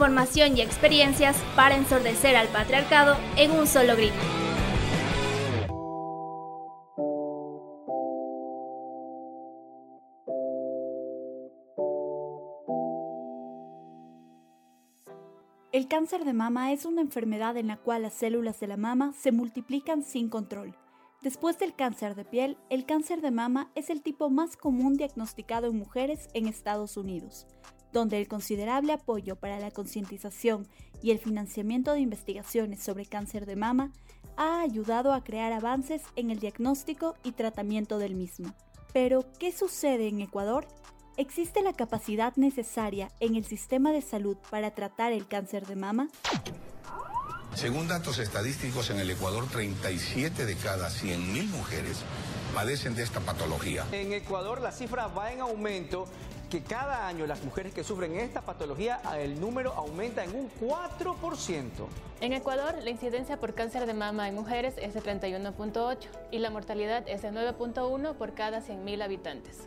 Información y experiencias para ensordecer al patriarcado en un solo grito. El cáncer de mama es una enfermedad en la cual las células de la mama se multiplican sin control. Después del cáncer de piel, el cáncer de mama es el tipo más común diagnosticado en mujeres en Estados Unidos, donde el considerable apoyo para la concientización y el financiamiento de investigaciones sobre cáncer de mama ha ayudado a crear avances en el diagnóstico y tratamiento del mismo. Pero, ¿qué sucede en Ecuador? ¿Existe la capacidad necesaria en el sistema de salud para tratar el cáncer de mama? Según datos estadísticos, en el Ecuador 37 de cada 100.000 mujeres padecen de esta patología. En Ecuador la cifra va en aumento, que cada año las mujeres que sufren esta patología, el número aumenta en un 4%. En Ecuador la incidencia por cáncer de mama en mujeres es de 31.8 y la mortalidad es de 9.1 por cada 100.000 habitantes.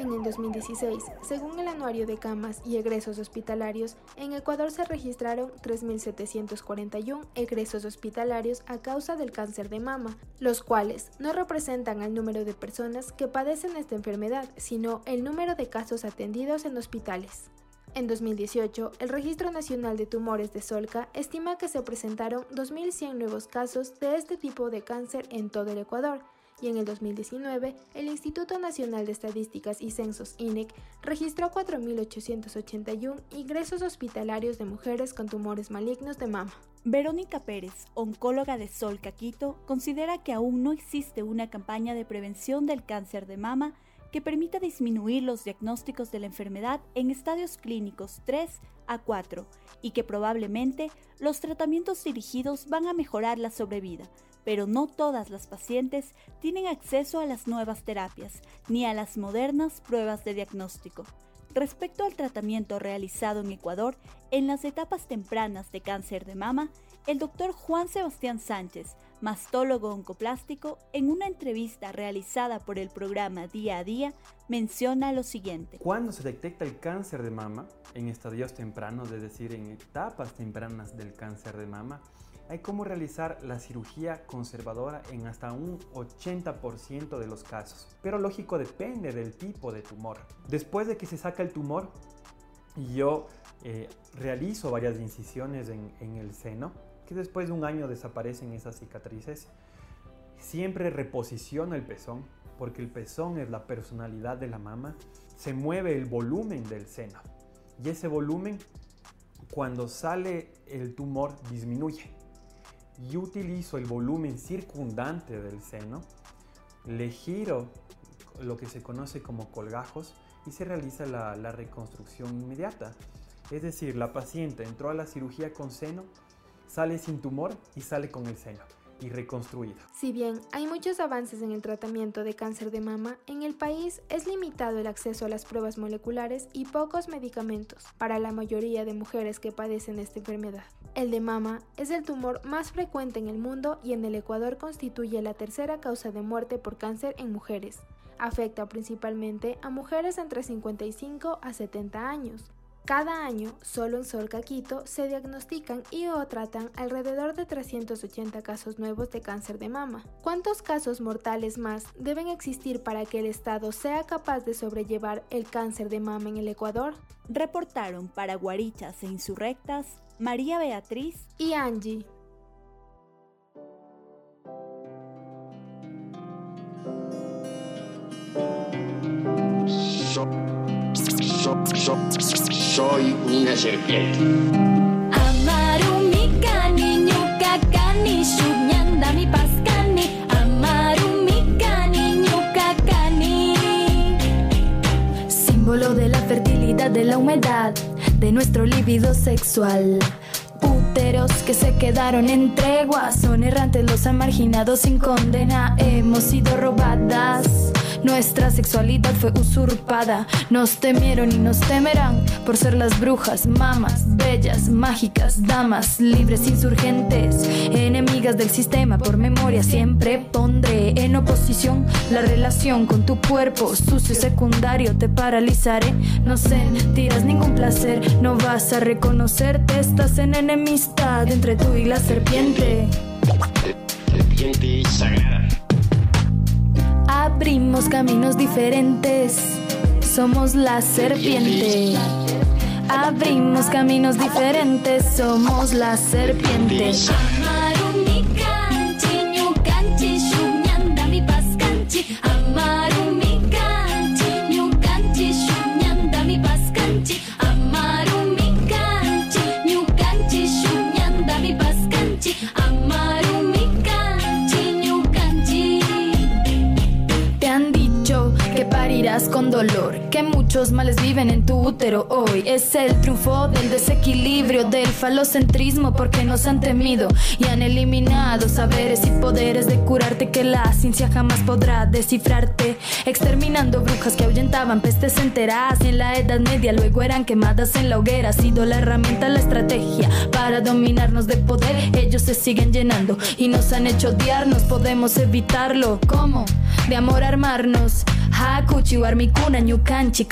En el 2016, según el anuario de camas y egresos hospitalarios, en Ecuador se registraron 3.741 egresos hospitalarios a causa del cáncer de mama, los cuales no representan al número de personas que padecen esta enfermedad, sino el número de casos atendidos en hospitales. En 2018, el Registro Nacional de Tumores de Solca estima que se presentaron 2.100 nuevos casos de este tipo de cáncer en todo el Ecuador, y en el 2019 el Instituto Nacional de Estadísticas y Censos INEC registró 4.881 ingresos hospitalarios de mujeres con tumores malignos de mama. Verónica Pérez, oncóloga de Sol Caquito, considera que aún no existe una campaña de prevención del cáncer de mama que permita disminuir los diagnósticos de la enfermedad en estadios clínicos 3 a 4 y que probablemente los tratamientos dirigidos van a mejorar la sobrevida, pero no todas las pacientes tienen acceso a las nuevas terapias ni a las modernas pruebas de diagnóstico. Respecto al tratamiento realizado en Ecuador en las etapas tempranas de cáncer de mama, el doctor Juan Sebastián Sánchez, mastólogo oncoplástico, en una entrevista realizada por el programa Día a Día, menciona lo siguiente. Cuando se detecta el cáncer de mama en estadios tempranos, es decir, en etapas tempranas del cáncer de mama, hay cómo realizar la cirugía conservadora en hasta un 80% de los casos. Pero lógico depende del tipo de tumor. Después de que se saca el tumor, yo eh, realizo varias incisiones en, en el seno, que después de un año desaparecen esas cicatrices. Siempre reposiciono el pezón, porque el pezón es la personalidad de la mama. Se mueve el volumen del seno. Y ese volumen, cuando sale el tumor, disminuye y utilizo el volumen circundante del seno, le giro lo que se conoce como colgajos y se realiza la, reconstrucción inmediata. Es decir, la paciente entró a la cirugía con seno, sale sin tumor y sale con el seno y reconstruida. Si bien hay muchos avances en el tratamiento de cáncer de mama, en el país es limitado el acceso a las pruebas moleculares y pocos medicamentos para la mayoría de mujeres que padecen esta enfermedad. El de mama es el tumor más frecuente en el mundo y en el Ecuador constituye la tercera causa de muerte por cáncer en mujeres. Afecta principalmente a mujeres entre 55 a 70 años. Cada año, solo en Sol Caquito, se diagnostican y o tratan alrededor de 380 casos nuevos de cáncer de mama. ¿Cuántos casos mortales más deben existir para que el Estado sea capaz de sobrellevar el cáncer de mama en el Ecuador? Reportaron para Guarichas e Insurrectas María Beatriz y Angie. soy una serpiente. Amaru mikani nyukakani sunyanda mi paskani Amaru mikani nyukakani Símbolo de la fertilidad, de la humedad, de nuestro líbido sexual. Úteros que se quedaron en tregua Son errantes los han marginado sin condena. Hemos sido robadas Nuestra sexualidad fue usurpada. Nos temieron y nos temerán por ser las brujas, mamas, bellas, mágicas, damas, libres, insurgentes, enemigas del sistema. Por memoria siempre pondré en oposición la relación con tu cuerpo sucio secundario. Te paralizaré, no sentirás ningún placer, no vas a reconocerte. Estás en enemistad entre tú y la serpiente. Serpiente sagrada. Abrimos caminos diferentes, somos la serpiente. Abrimos caminos diferentes, somos la serpiente. Con dolor, que muchos males viven en tu útero hoy. Es el triunfo del desequilibrio, del falocentrismo, porque nos han temido y han eliminado saberes y poderes de curarte que la ciencia jamás podrá descifrarte. Exterminando brujas que ahuyentaban pestes enteras en la Edad Media, luego eran quemadas en la hoguera. Ha sido la herramienta, la estrategia para dominarnos de poder. Ellos se siguen llenando y nos han hecho odiarnos. Podemos evitarlo. ¿Cómo? De amor armarnos. Hakuchi warmikuna ñukanchi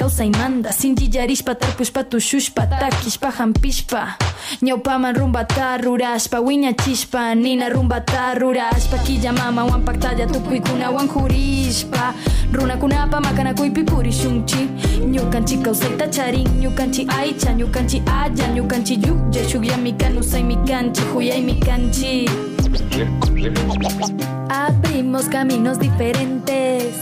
Sinji yarishpa tarpushpa tushushpa takishpa hampishpa. Ñawpaman rumbata rurashpa wiñachishpa. Nina rumbata rurashpa. Killa mama wampaktalla tukuykunawan jurishpa. Runakunapa makanakuypi purishunchi. Ñukanchi kausayta charin Ñukanchi aycha ñukanchi aya Ñukanchi yuya shukyami kanusaymi kanchi Huyaymi kanchi Abrimos caminos diferentes.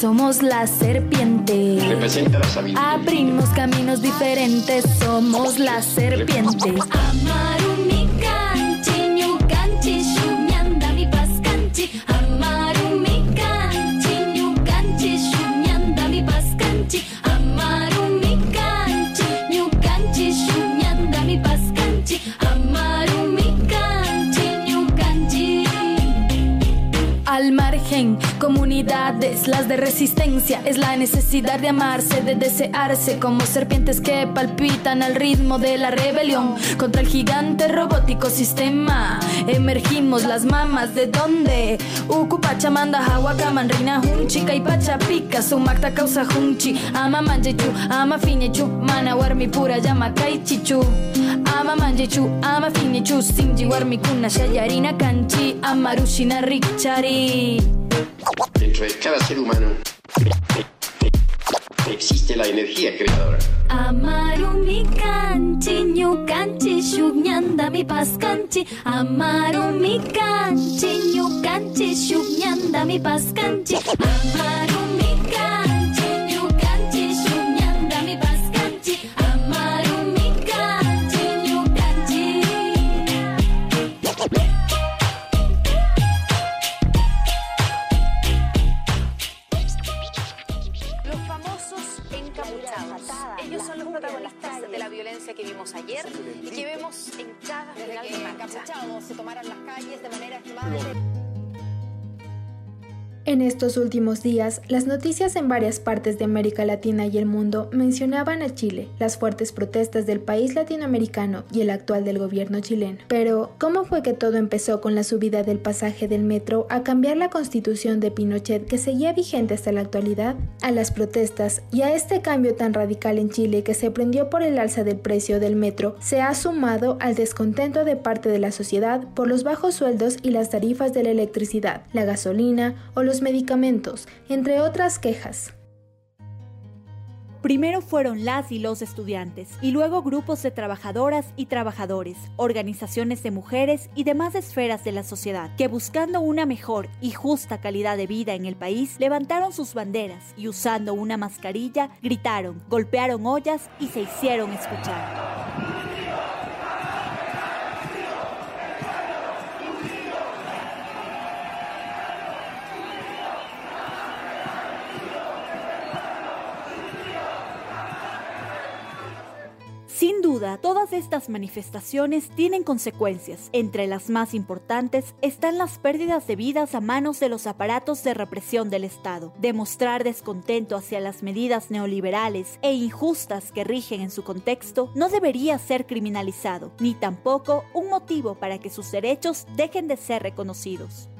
Somos la serpiente. Representa la sabiduría. Abrimos caminos diferentes. Somos la serpiente. Amarumi kanchi, ñukanchi, shumyandami paskanchi. Amarumi kanchi, ñukanchi, shumyandami paskanchi. Amarumi kanchi, ñukanchi, shumyandami paskanchi. Amarumi kanchi, ñukanchi. Al margen, comunidades, las de resistencia, es la necesidad de amarse, de desearse, como serpientes que palpitan al ritmo de la rebelión contra el gigante robótico sistema. Emergimos las mamas de donde Ukupachamanda, Hawakaman, Rina, Hunchi, Kaipacha, Pica, Sumakta, causa Hunchi, Ama Manjechu, Ama Finechu, Mana, Warmi, Pura, Llama, Kaichichu, Ama Manjechu, Ama Finechu, Sinji, Warmi, Kuna, Shayarina, Kanchi, Amarushina, Richari. Dentro de cada ser humano existe la energía creadora. Amarumi kanchi, ñukanchi, shugnyandami paskanchi. Amarumi kanchi, ñukanchi, shugnyandami paskanchi. Amarumi kanchi, violencia que vimos ayer y que vemos en cada final de marcha. se tomaron las calles de manera extremadamente... En estos últimos días, las noticias en varias partes de América Latina y el mundo mencionaban a Chile, las fuertes protestas del país latinoamericano y el actual del gobierno chileno. Pero, ¿cómo fue que todo empezó con la subida del pasaje del metro a cambiar la constitución de Pinochet que seguía vigente hasta la actualidad? A las protestas y a este cambio tan radical en Chile que se prendió por el alza del precio del metro, se ha sumado al descontento de parte de la sociedad por los bajos sueldos y las tarifas de la electricidad, la gasolina o los medicamentos, entre otras quejas. Primero fueron las y los estudiantes y luego grupos de trabajadoras y trabajadores, organizaciones de mujeres y demás esferas de la sociedad que buscando una mejor y justa calidad de vida en el país levantaron sus banderas y usando una mascarilla gritaron, golpearon ollas y se hicieron escuchar. Sin duda, todas estas manifestaciones tienen consecuencias. Entre las más importantes están las pérdidas de vidas a manos de los aparatos de represión del Estado. Demostrar descontento hacia las medidas neoliberales e injustas que rigen en su contexto no debería ser criminalizado, ni tampoco un motivo para que sus derechos dejen de ser reconocidos.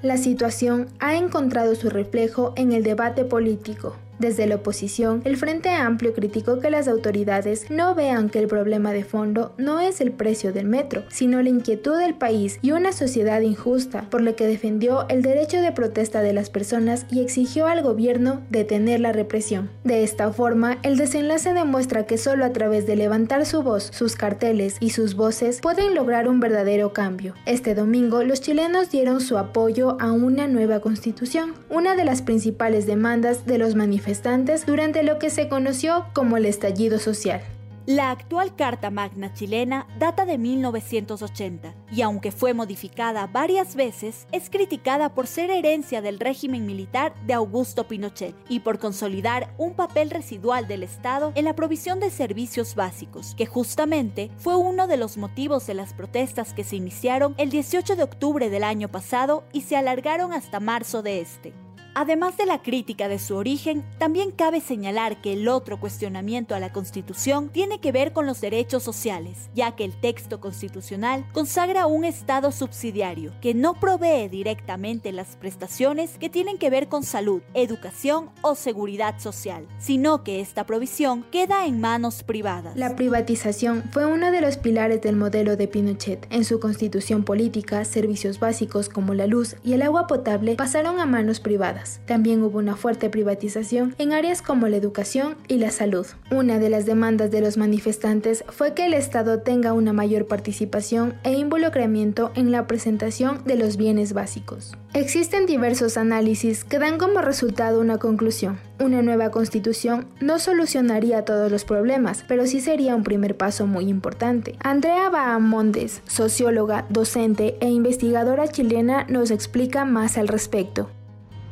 La situación ha encontrado su reflejo en el debate político. Desde la oposición, el Frente Amplio criticó que las autoridades no vean que el problema de fondo no es el precio del metro, sino la inquietud del país y una sociedad injusta, por lo que defendió el derecho de protesta de las personas y exigió al gobierno detener la represión. De esta forma, el desenlace demuestra que solo a través de levantar su voz, sus carteles y sus voces pueden lograr un verdadero cambio. Este domingo, los chilenos dieron su apoyo a una nueva constitución, una de las principales demandas de los manifestantes durante lo que se conoció como el estallido social. La actual Carta Magna chilena data de 1980 y aunque fue modificada varias veces, es criticada por ser herencia del régimen militar de Augusto Pinochet y por consolidar un papel residual del Estado en la provisión de servicios básicos, que justamente fue uno de los motivos de las protestas que se iniciaron el 18 de octubre del año pasado y se alargaron hasta marzo de este. Además de la crítica de su origen, también cabe señalar que el otro cuestionamiento a la Constitución tiene que ver con los derechos sociales, ya que el texto constitucional consagra un Estado subsidiario que no provee directamente las prestaciones que tienen que ver con salud, educación o seguridad social, sino que esta provisión queda en manos privadas. La privatización fue uno de los pilares del modelo de Pinochet. En su constitución política, servicios básicos como la luz y el agua potable pasaron a manos privadas también hubo una fuerte privatización en áreas como la educación y la salud. Una de las demandas de los manifestantes fue que el Estado tenga una mayor participación e involucramiento en la presentación de los bienes básicos. Existen diversos análisis que dan como resultado una conclusión. Una nueva constitución no solucionaría todos los problemas, pero sí sería un primer paso muy importante. Andrea Bahamondes, socióloga, docente e investigadora chilena, nos explica más al respecto.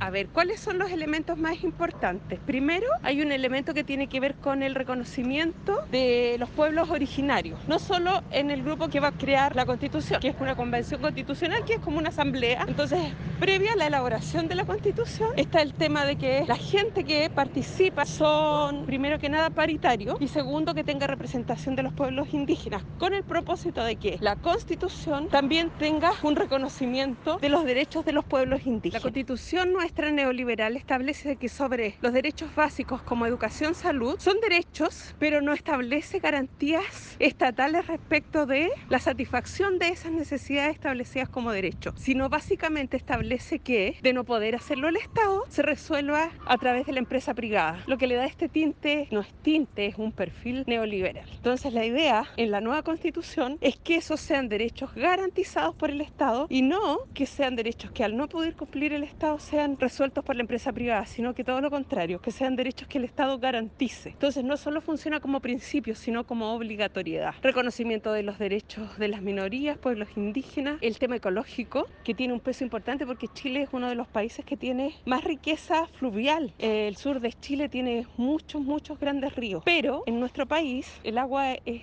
A ver, ¿cuáles son los elementos más importantes? Primero, hay un elemento que tiene que ver con el reconocimiento de los pueblos originarios, no solo en el grupo que va a crear la constitución, que es una convención constitucional, que es como una asamblea. Entonces, previa a la elaboración de la constitución, está el tema de que la gente que participa son, primero que nada, paritarios y segundo, que tenga representación de los pueblos indígenas, con el propósito de que la constitución también tenga un reconocimiento de los derechos de los pueblos indígenas. La constitución no es nuestra neoliberal establece que sobre los derechos básicos como educación, salud, son derechos, pero no establece garantías estatales respecto de la satisfacción de esas necesidades establecidas como derechos, sino básicamente establece que de no poder hacerlo el Estado se resuelva a través de la empresa privada, lo que le da este tinte, no es tinte, es un perfil neoliberal. Entonces la idea en la nueva constitución es que esos sean derechos garantizados por el Estado y no que sean derechos que al no poder cumplir el Estado sean resueltos por la empresa privada, sino que todo lo contrario, que sean derechos que el Estado garantice. Entonces no solo funciona como principio, sino como obligatoriedad. Reconocimiento de los derechos de las minorías, pueblos indígenas, el tema ecológico, que tiene un peso importante porque Chile es uno de los países que tiene más riqueza fluvial. El sur de Chile tiene muchos, muchos grandes ríos, pero en nuestro país el agua es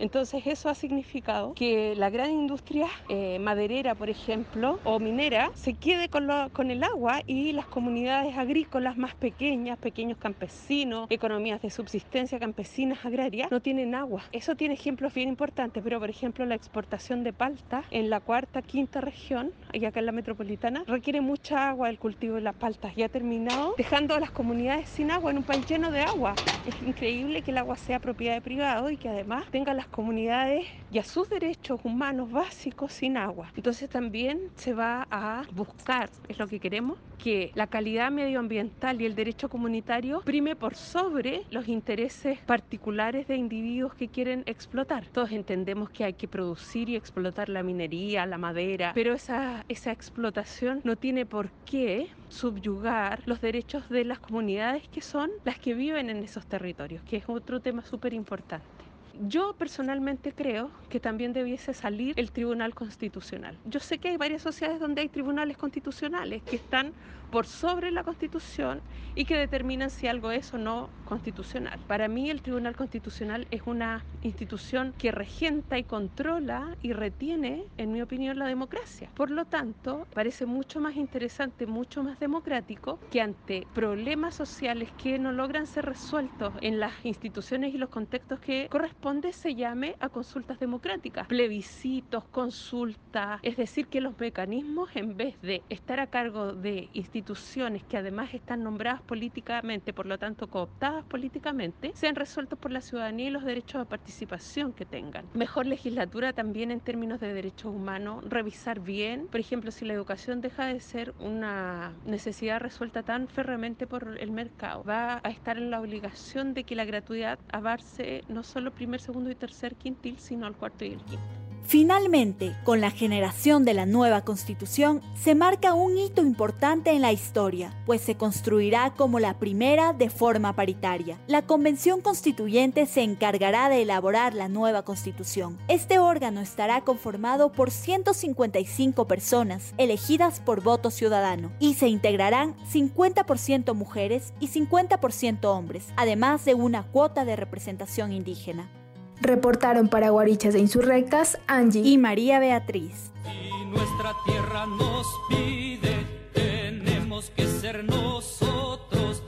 Entonces eso ha significado que la gran industria eh, maderera, por ejemplo, o minera, se quede con, el agua y las comunidades agrícolas más pequeñas, pequeños campesinos, economías de subsistencia campesinas agrarias, no tienen agua. Eso tiene ejemplos bien importantes, pero por ejemplo la exportación de palta en la cuarta, quinta región, y acá en la metropolitana, requiere mucha agua el cultivo de la palta y ha terminado dejando a las comunidades sin agua en un país lleno de agua. Es increíble que el agua sea propiedad de privado y que además tenga las comunidades y a sus derechos humanos básicos sin agua. Entonces también se va a buscar, es lo que queremos, que la calidad medioambiental y el derecho comunitario prime por sobre los intereses particulares de individuos que quieren explotar. Todos entendemos que hay que producir y explotar la minería, la madera, pero esa, esa explotación no tiene por qué subyugar los derechos de las comunidades que son las que viven en esos territorios, que es otro tema súper importante. Yo personalmente creo que también debiese salir el Tribunal Constitucional. Yo sé que hay varias sociedades donde hay tribunales constitucionales que están por sobre la Constitución y que determinan si algo es o no constitucional. Para mí el Tribunal Constitucional es una institución que regenta y controla y retiene, en mi opinión, la democracia. Por lo tanto, parece mucho más interesante, mucho más democrático que ante problemas sociales que no logran ser resueltos en las instituciones y los contextos que corresponde se llame a consultas democráticas, plebiscitos, consultas, es decir, que los mecanismos en vez de estar a cargo de instituciones que además están nombradas políticamente, por lo tanto cooptadas políticamente, sean resueltos por la ciudadanía y los derechos de participación que tengan. Mejor legislatura también en términos de derechos humanos, revisar bien, por ejemplo, si la educación deja de ser una necesidad resuelta tan férreamente por el mercado, va a estar en la obligación de que la gratuidad avance no solo segundo y tercer quintil, sino al cuarto y el quinto. Finalmente, con la generación de la nueva constitución, se marca un hito importante en la historia, pues se construirá como la primera de forma paritaria. La Convención Constituyente se encargará de elaborar la nueva constitución. Este órgano estará conformado por 155 personas, elegidas por voto ciudadano, y se integrarán 50% mujeres y 50% hombres, además de una cuota de representación indígena. Reportaron para Guarichas e Insurrectas Angie y María Beatriz. Y nuestra tierra nos pide, tenemos que ser nosotros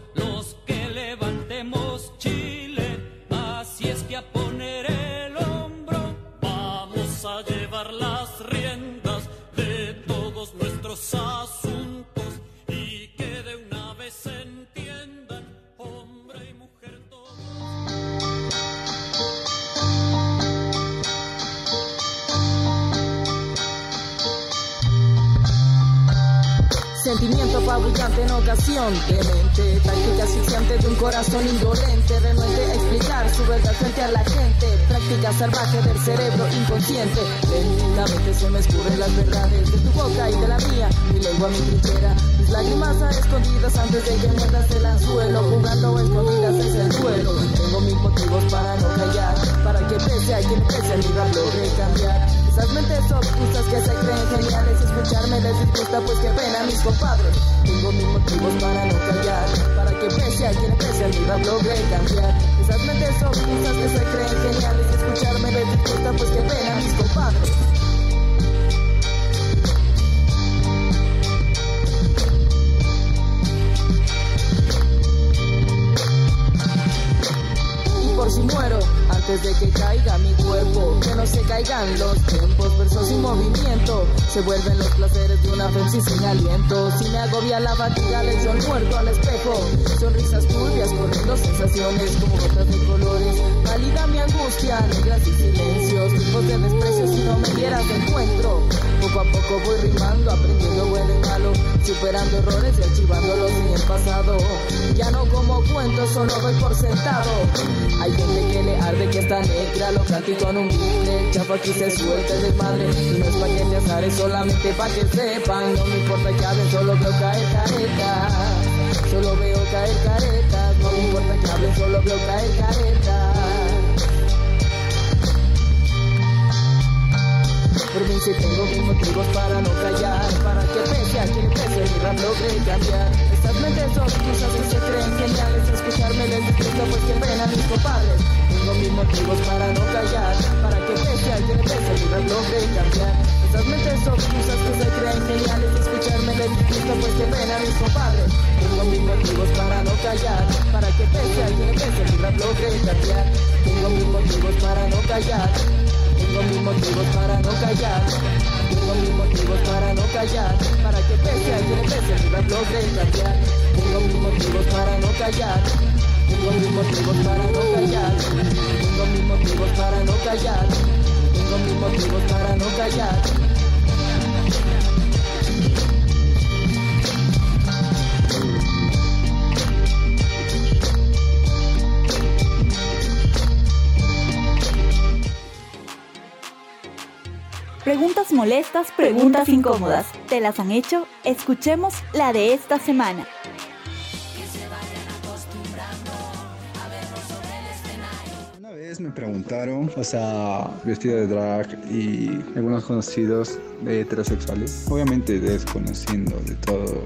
Apabullante en ocasión. De mente Táctica asfixiante de un corazón indolente. Renuente a explicar su verdad frente a la gente. Práctica salvaje del cerebro inconsciente. Lentamente se me escurren las verdades De tu boca y de la mía. Mi lengua, mi trinchera Mis lágrimas a escondidas antes de que muerdas el anzuelo Jugando escondidas es el duelo. Tengo mis motivos para no callar Para que pese a quien pese mi rap logre cambiar esas mentes obtusas que se creen geniales Escucharme les disgusta pues que pena mis compadres. Tengo mis motivos para no callar Para que pese a quien pese a mi logre cambiar. Esas mentes obtusas que se creen geniales Escucharme les disgusta pues que pena mis compadres. Y por si muero antes de que caiga mi cuerpo, que no se caigan los tiempos, versos sin movimiento, se vuelven los placeres de una fe sin aliento. Si me agobia la fatiga, le echo el muerto al espejo, sonrisas turbias corriendo sensaciones como gotas de colores, válida mi angustia, negras y silencios, tipos de desprecio si no me dieras de encuentro. Poco a poco voy rimando, aprendiendo bueno y malo, superando errores y archivándolos en el pasado. Ya no como cuento, solo doy por sentado. Hay gente que le arde que está negra, lo canto y con un bucle, chafa aquí se suelta el desmadre. Y no es pa' que te azares, solamente pa' que sepan. No me importa que hablen, solo veo caer caretas. Solo veo caer caretas. No me importa que hablen, solo veo caer caretas. Por mí si tengo mis motivos para no callar Para que pese a quien pese mi rap logre cambiar. Estas mentes obtusas que se creen geniales Escucharme les disgusta pues que pena mis compadres. Tengo mis motivos para no callar Para que pese a quien pese mi rap logre cambiar. Estas mentes obtusas que se creen geniales Escucharme les disgusta pues que pena mis compadres. Tengo mis motivos para no callar Para que pese a quien pese mi rap logre cambiar. Tengo mis motivos para no callar tengo mis motivos para no callar. Tengo mis motivos para no callar. Para que pese a quien pese mi rap logre cambiar. Tengo mis motivos para no callar. Tengo mis motivos para no callar. Tengo mis motivos para no callar. Tengo mis motivos para no callar. Preguntas molestas, preguntas incómodas. ¿Te las han hecho? Escuchemos la de esta semana. Una vez me preguntaron, o sea, vestido de drag y algunos conocidos heterosexuales, obviamente desconociendo de todo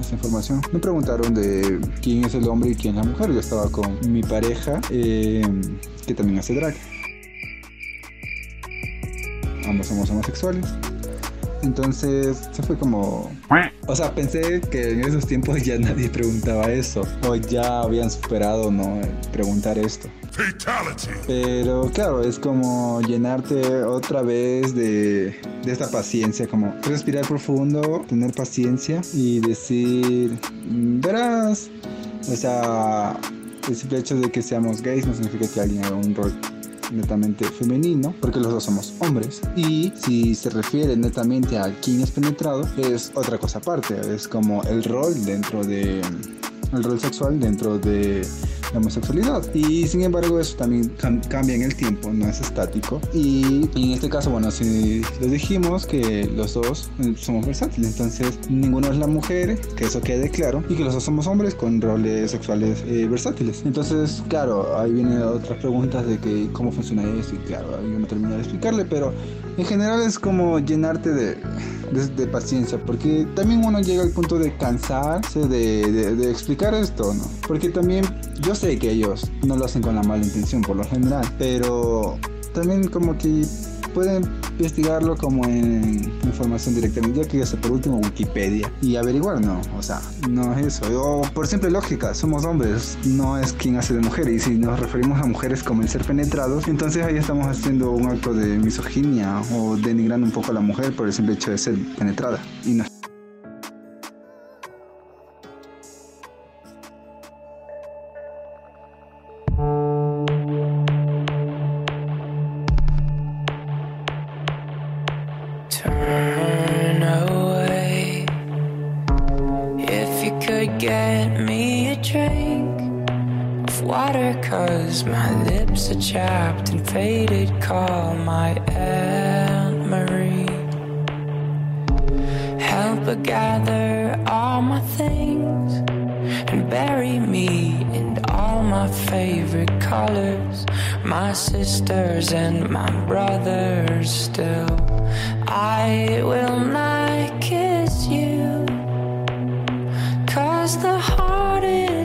esa información. Me preguntaron de quién es el hombre y quién es la mujer. Yo estaba con mi pareja, eh, que también hace drag. Ambos somos homosexuales. Entonces se fue como... O sea, pensé que en esos tiempos ya nadie preguntaba eso. O ya habían superado, ¿no? Preguntar esto. Pero claro, es como llenarte otra vez de, de esta paciencia, como respirar profundo, tener paciencia y decir, "Mm, verás, o sea, el simple hecho de que seamos gays no significa que alguien haga un rol netamente femenino, porque los dos somos hombres. Y si se refiere netamente a quién es penetrado, es otra cosa aparte, es como el rol dentro de el rol sexual dentro de la homosexualidad. Y sin embargo eso también cam- cambia en el tiempo, no es estático. Y en este caso, bueno, si lo dijimos que los dos eh, somos versátiles, entonces ninguno es la mujer, que eso quede claro, y que los dos somos hombres con roles sexuales eh, versátiles. Entonces, claro, ahí vienen otras preguntas de que cómo funciona esto, y claro, yo no termino de explicarle, pero en general es como llenarte de, de, de paciencia, porque también uno llega al punto de cansarse de, de- de explicar esto, ¿no? Porque también yo sé que ellos no lo hacen con la mala intención por lo general, pero también como que pueden investigarlo como en información directamente, yo que ya sé por último Wikipedia y averiguar, no, o sea, no es eso, o por simple lógica, somos hombres, no es quien hace de mujer y si nos referimos a mujeres como el ser penetrados, entonces ahí estamos haciendo un acto de misoginia o denigrando un poco a la mujer por el simple hecho de ser penetrada y no me a drink of water, cause my lips are chapped and faded, call my Aunt Marie. Help her gather all my things and bury me in all my favorite colors. My sisters and my brothers still. I will not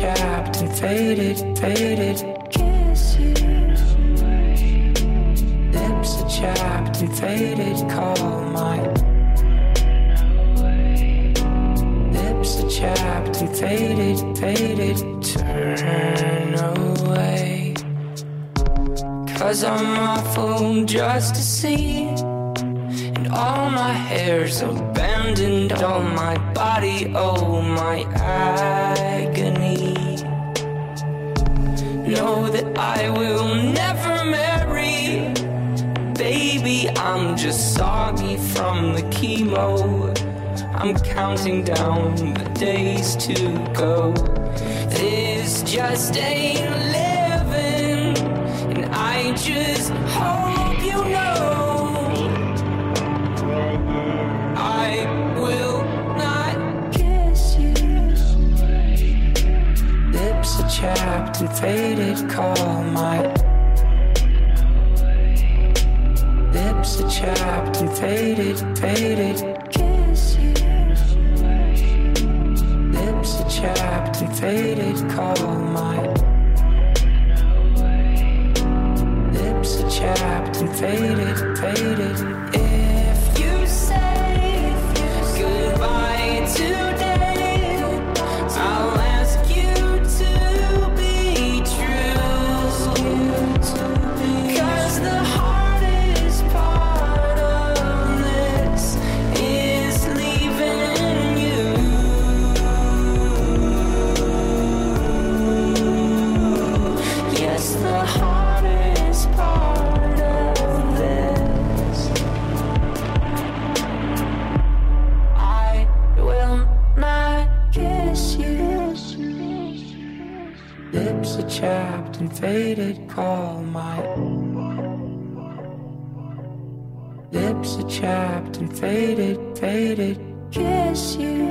chapped and faded, faded. Kiss you. Lips are chapped and faded, call my lips are chapped and faded, faded. Turn away. Cause I'm awful just to see all my hair's abandoned All my body, oh my agony. Know that I will never marry. Baby, I'm just soggy from the chemo. I'm counting down the days to go. This just ain't living And I just hope you know Chapped and faded, call my Lips are chapped and faded, faded. Kiss you Lips are chapped and faded, call my Lips are chapped and faded, faded If trapped and faded call my lips are trapped and faded faded. Kiss you.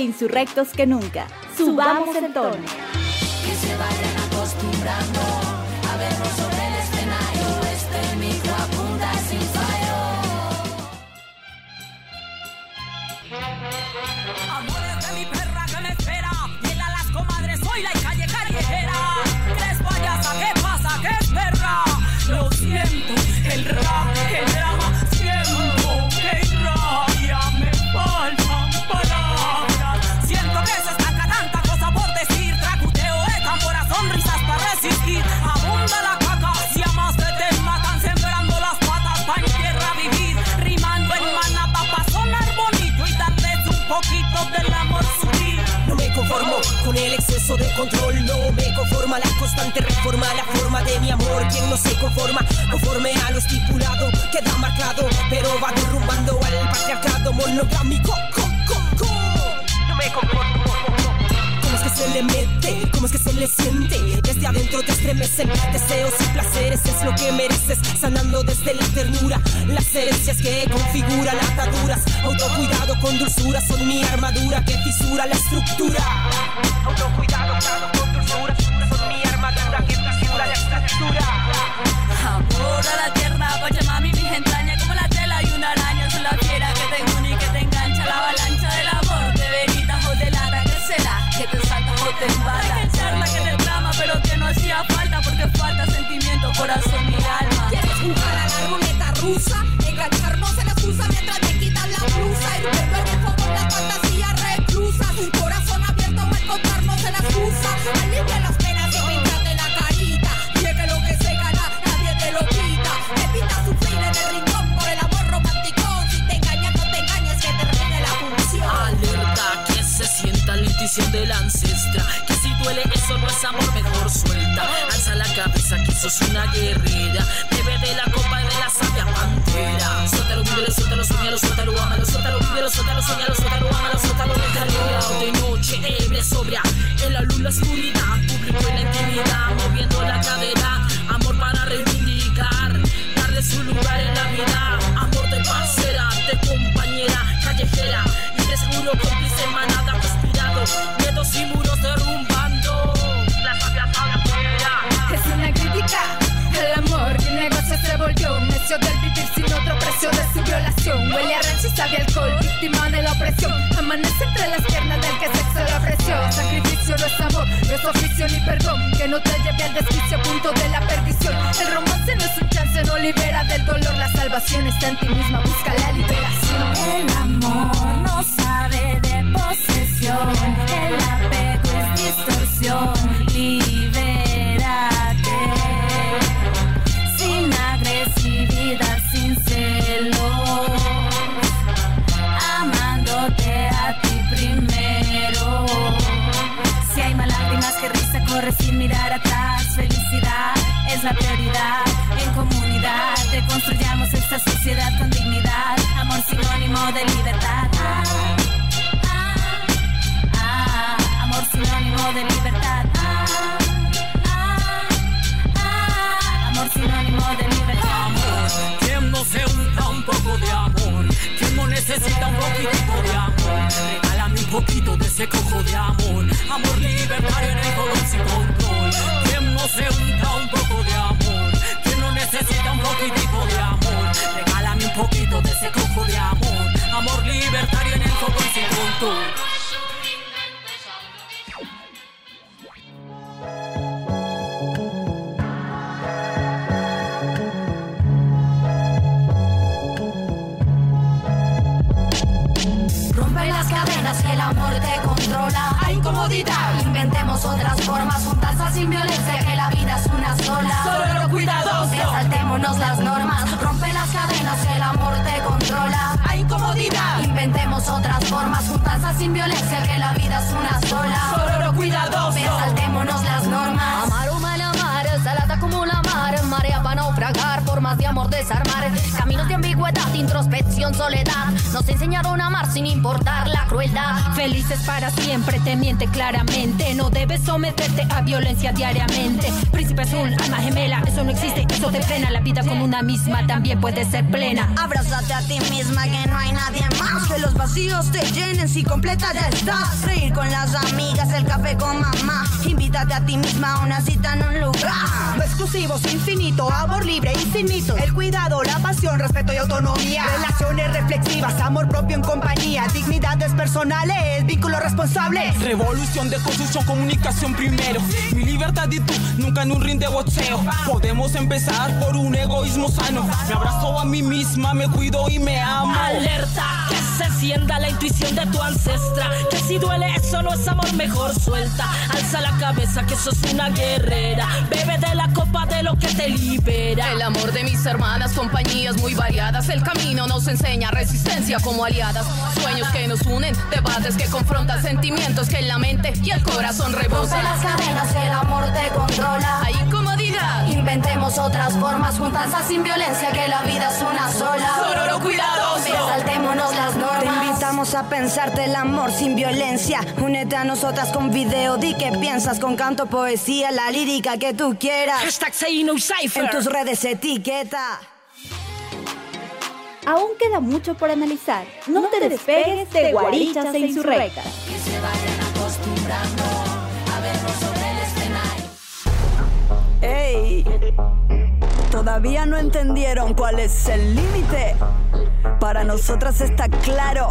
E insurrectos que nunca. Subamos el tono. conforma conforme a lo estipulado queda marcado pero va derrumbando al patriarcado monogámico co, co, me conformo. ¿Cómo es que se le mete? ¿Cómo es que se le siente? Desde adentro te estremecen deseos y placeres Es lo que mereces, sanando desde la ternura. Las herencias que configuran ataduras Autocuidado con dulzura Son mi armadura que fisura la estructura. Autocuidado con nothing eso no es amor, mejor suelta. Alza la cabeza, que sos una guerrera. Bebe de la copa de la sabia pantera. Suéltalo, vívelo, suéltalo, soñalo, suéltalo, ámalo. Suéltalo, vívelo, suéltalo, soñalo, suéltalo, ámalo. Suéltalo, déjalo de noche, ebria, sobria. En la luz, la oscuridad, público en la intimidad. Moviendo la cadera, amor para reivindicar. Darle su lugar en la vida. Amor de parcera, de compañera, callejera. Y de seguro cómplice manada, conspirado. Miedos y muros derrumbando. Una crítica al amor que negocio se volvió necio del vivir sin otro precio de su violación. Huele a rancho y sabe alcohol, víctima de la opresión. Amanece entre las piernas del que sexo le ofreció. Sacrificio no es amor, no es oficio ni perdón. Que no te lleve al desquicio, punto de la perdición. El romance no es un chance, no libera del dolor. La salvación está en ti misma, busca la liberación. El amor no sabe de posesión. El apego es distorsión. Libérate. Corre sin mirar atrás. Felicidad es la prioridad. En comunidad construyamos esta sociedad con dignidad. Amor sinónimo de libertad. Amor sinónimo de libertad. Amor sinónimo de libertad. ¿Quién no se unta un poco de amor? ¿Quién no necesita un poquito de amor? Poquito de ese cojo de amor. Amor libertario en el color sin control. ¿Quién no se unta un poco de amor? ¿Quién no necesita un poquitico de amor? Regálame un poquito de ese cojo de amor. Amor libertario en el color sin control. Inventemos otras formas. Juntas sin violencia que la vida es una sola. Solo lo cuidadoso. Saltémonos las normas. Rompe las cadenas que el amor te controla. Hay incomodidad. Inventemos otras formas. Juntas sin violencia que la vida es una sola. Solo lo cuidadoso. Saltémonos las normas. Amar humana mar, salada como la mar, marea para naufragar, formas de amor desarmar, caminos de ambigüedad, introspección, soledad. Nos enseñaron a amar sin importar la crueldad. Felices para siempre, te miente claramente. No debes someterte a violencia diariamente. Príncipe azul, alma gemela, eso no existe, eso te frena. La vida como una misma también puede ser plena. Abrázate a ti misma que no hay nadie más. Que los vacíos te llenen si completa ya estás. Reír con las amigas, el café con mamá. Invítate a ti misma a una cita en un lugar. Lo exclusivo amor libre, infinito. El cuidado, la pasión, respeto y autonomía. Relaciones reflexivas, amor propio en compañía. Dignidades personales, vínculos responsables. Revolución de construcción, comunicación primero. Mi libertad y tú, nunca en un ring de boxeo. Podemos empezar por un egoísmo sano. Me abrazo a mí misma, me cuido y me amo. Alerta, que se sienta la intuición de tu ancestra. Que si duele, eso no es amor, mejor suelta. Alza la cabeza, que sos una guerrera. Bebe de la copa de lo que te libera. El amor de mis hermanas, compañías muy variadas. El camino nos enseña resistencia como aliadas. Sueños que nos unen, debates que confrontan sentimientos que en la mente y el corazón rebosan. Las cadenas el amor te controla. Hay incomodidad. Inventemos otras formas, juntas sin violencia que la vida es una sola. Solo lo cuidadoso. Saltémonos las normas. Te invitamos a pensarte el amor sin violencia. Únete a nosotras con video, di que piensas con canto, poesía, la lírica que tú quieras. Hashtag say no cipher. En tus redes etiqueta. Aún queda mucho por analizar. No, te despegues de Guarichas e Insurrectas. Que se vayan acostumbrando a vernos sobre el escenario. ¡Ey! Todavía no entendieron cuál es el límite. Para nosotras está claro.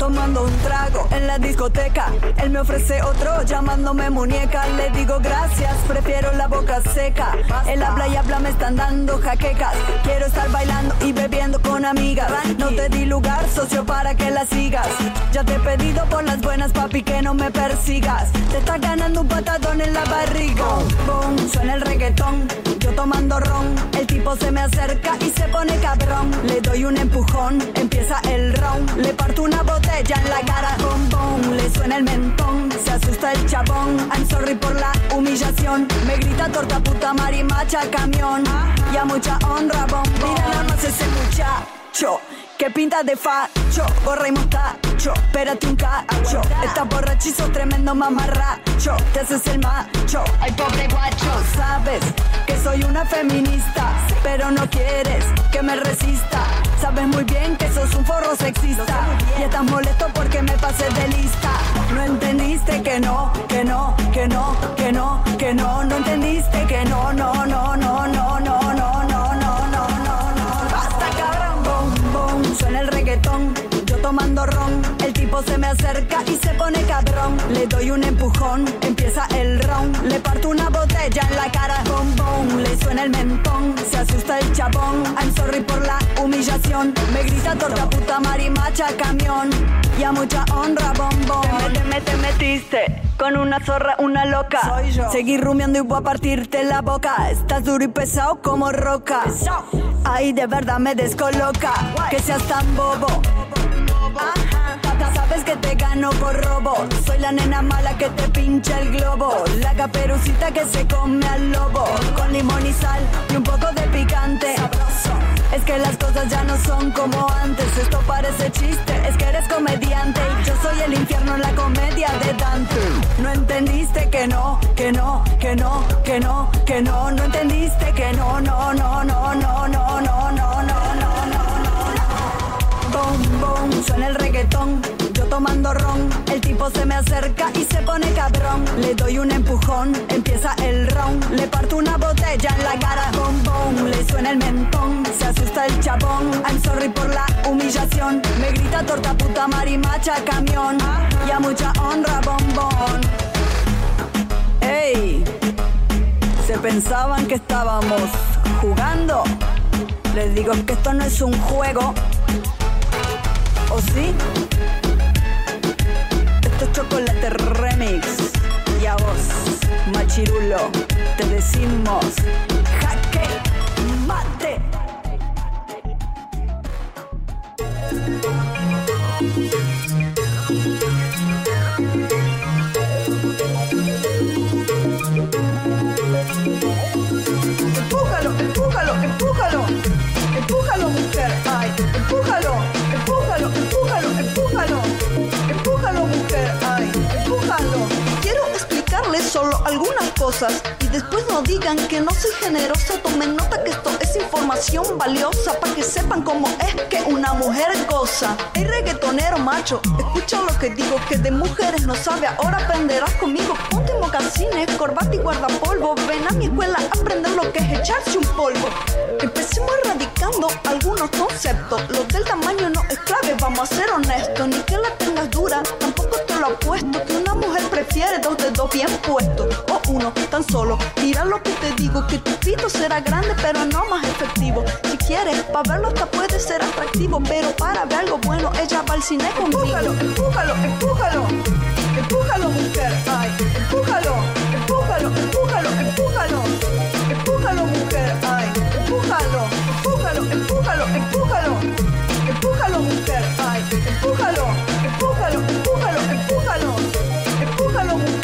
Tomando un trago en la discoteca, él me ofrece otro llamándome muñeca. Le digo gracias, prefiero la boca seca. Él habla y habla, me están dando jaquecas. Quiero estar bailando y bebiendo con amigas. No te di lugar, socio, para que la sigas. Ya te he pedido por las buenas, papi, que no me persigas. Te está ganando un patadón en la barriga. Boom, suena el reggaetón, yo tomando ron. El tipo se me acerca y se pone cabrón. Le doy un empujón, empieza el round. Le parto una botella en la cara, bom, bom. Le suena el mentón, se asusta el chabón. I'm sorry por la humillación. Me grita torta puta marimacha camión. Y a mucha honra bombón. Mira nada más ese muchacho. Que pinta de facho, gorra y mostacho, espérate un cacho. Estás borrachizo, tremendo mamarracho. Te haces el macho, ay pobre guacho. Sabes que soy una feminista, pero no quieres que me resista. Sabes muy bien que sos un forro sexista. Y estás molesto porque me pasé de lista. No entendiste que no, que no, que no, que no, que no. No entendiste que no, no, no, no, no, no, no, no, no, no, no, no. Basta cabrón, bom, bom. Suena el reggaetón, yo tomando ron. Tipo se me acerca y se pone cabrón. Le doy un empujón, empieza el ron. Le parto una botella en la cara, bom, bom. Le suena el mentón, se asusta el chabón. I'm sorry por la humillación. Me grita torta puta marimacha camión. Y a mucha honra, bom, bom. Te, me- te metiste con una zorra, una loca. Soy yo. Seguí rumiando y voy a partirte la boca. Estás duro y pesado como roca. Ay, de verdad me descoloca. Que seas tan bobo. Ajá. Sabes que te gano por robo. Soy la nena mala que te pincha el globo. La caperucita que se come al lobo. Con limón y sal y un poco de picante. Es que las cosas ya no son como antes. Esto parece chiste, es que eres comediante. Yo soy el infierno en la comedia de Dante. No entendiste que no, que no, que no, que no, que no. No entendiste que no, no, no, no, no, no, no, no, no, no, no, no. Bom, bom, suena el reggaetón. Tomando ron, el tipo se me acerca y se pone cabrón. Le doy un empujón, empieza el ron. Le parto una botella en la cara, bom, bom. Le suena el mentón, se asusta el chabón. I'm sorry por la humillación. Me grita torta puta marimacha camión. Y a mucha honra, bombón. Ey, se pensaban que estábamos jugando. Les digo que esto no es un juego. ¿O sí? Esto es chocolate remix. Y a vos, machirulo, te decimos jaque mate. alguna y después no digan que no soy generosa. Tomen nota que esto es información valiosa para que sepan cómo es que una mujer goza. El reggaetonero macho, escucha lo que digo, que de mujeres no sabe. Ahora aprenderás conmigo. Ponte mocasines, corbata y guardapolvo. Ven a mi escuela a aprender lo que es echarse un polvo. Empecemos erradicando algunos conceptos. Los del tamaño no es clave, vamos a ser honestos. Ni que la tengas dura, tampoco te lo apuesto. Que una mujer prefiere dos dedos bien puestos. O uno, tan solo. Mira lo que te digo, que tu pito será grande, pero no más efectivo. Si quieres, para verlo hasta puede ser atractivo. Pero para ver algo bueno, ella va al cine conmigo. Empújalo, empújalo, empújalo. Empújalo, mujer. Ay, empújalo, empújalo, empújalo, empújalo. Empújalo, mujer. Ay, empújalo, empújalo, empújalo, empújalo. Empújalo, mujer. Ay, empújalo, empújalo, empújalo, empújalo. Empújalo, mujer.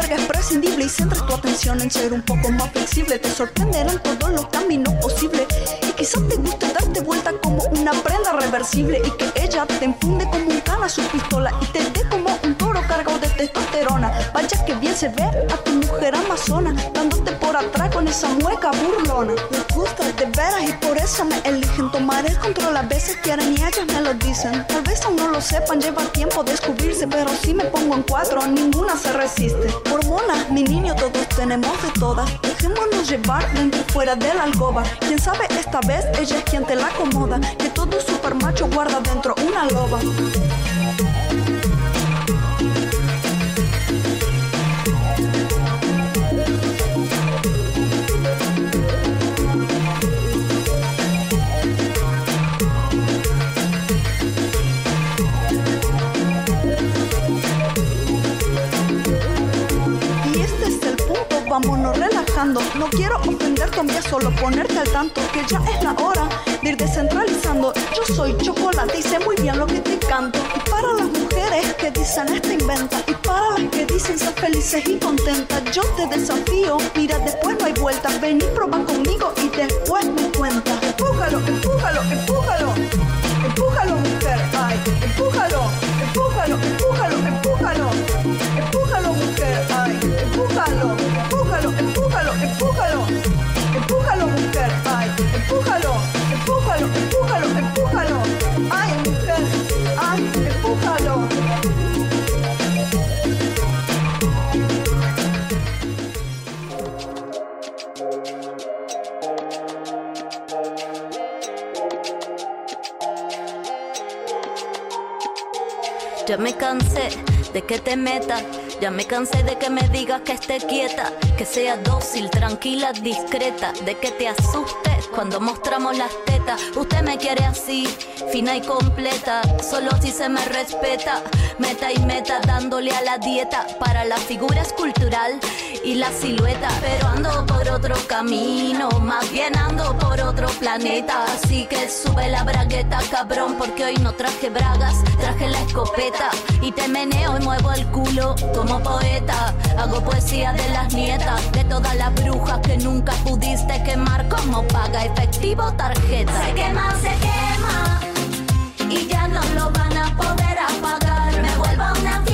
Es prescindible y centres tu atención en ser un poco más flexible, te sorprenderán todos los caminos posibles. Y quizás te guste darte vuelta como una prenda reversible y que ella te enfunde como un cana su pistola y te dé como un cargado de testosterona. Vaya que bien se ve a tu mujer amazona dándote por atrás con esa mueca burlona. Les gusta de veras y por eso me eligen tomar el control. A veces quieren y ellas me lo dicen. Tal vez aún no lo sepan, lleva tiempo descubrirse, pero si me pongo en cuatro, ninguna se resiste. Hormonas, mi niño, todos tenemos de todas. Dejémonos llevar dentro y fuera de la alcoba. Quién sabe, esta vez ella es quien te la acomoda. Que todo super macho guarda dentro una loba. Vámonos relajando. No quiero ofenderte, a solo ponerte al tanto que ya es la hora de ir descentralizando. Yo soy chocolate y sé muy bien lo que te canto. Y para las mujeres que dicen esta inventa, y para las que dicen ser felices y contentas, yo te desafío. Mira, después no hay vuelta. Ven y prueba conmigo y después me cuentas. Empújalo, empújalo, empújalo. Empújalo, mujer. Ay, empújalo, empújalo, empújalo. Empújalo, empújalo, empújalo, empújalo. Ay, mujer. Ay, empújalo. Ya me cansé de que te metas, ya me cansé de que me digas que esté quieta, que sea dócil, tranquila, discreta, de que te asustes cuando mostramos las tetas. Usted me quiere así, fina y completa, solo si se me respeta, meta y meta dándole a la dieta para la figura escultural y la silueta, pero ando por otro camino, más bien ando por otro planeta, así que sube la bragueta, cabrón, porque hoy no traje bragas, traje la escopeta. Y te meneo y muevo el culo poeta, hago poesía de las nietas, de todas las brujas que nunca pudiste quemar como paga efectivo tarjeta. Se quema, se quema y ya no lo van a poder apagar, me vuelvo una fiera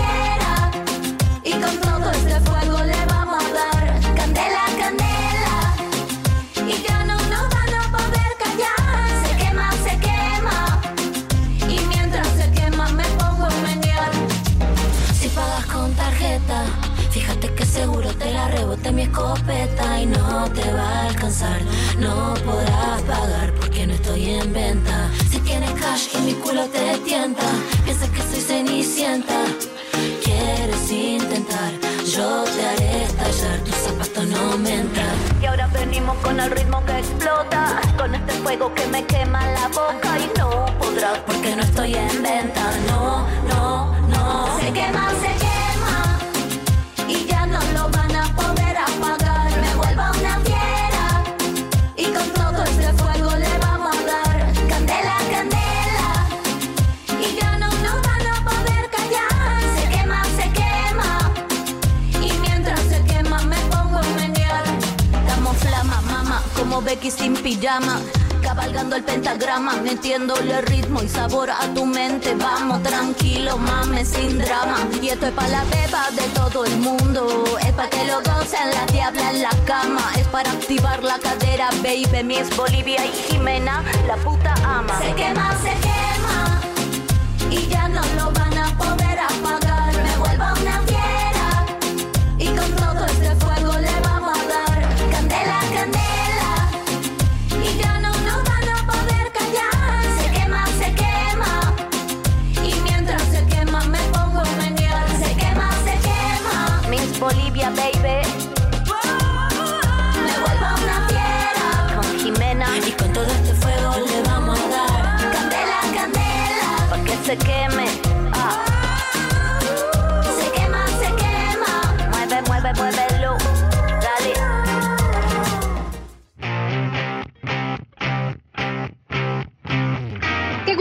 escopeta y no te va a alcanzar. No podrás pagar porque no estoy en venta. Si tienes cash y mi culo te tienta, piensas que soy cenicienta. Quieres intentar, yo te haré estallar, tus zapatos no mentan. Y ahora venimos con el ritmo que explota, con este fuego que me quema la boca y no podrás porque no estoy en venta. No, Becky sin pijama. Cabalgando el pentagrama, metiéndole ritmo y sabor a tu mente. Vamos tranquilo, mames, sin drama. Y esto es para la beba de todo el mundo. Es para que lo gocen la diabla en la cama. Es para activar la cadera, baby. Miss Bolivia y Jimena, la puta ama. Se quema, se quema y ya no lo van a poder se queme.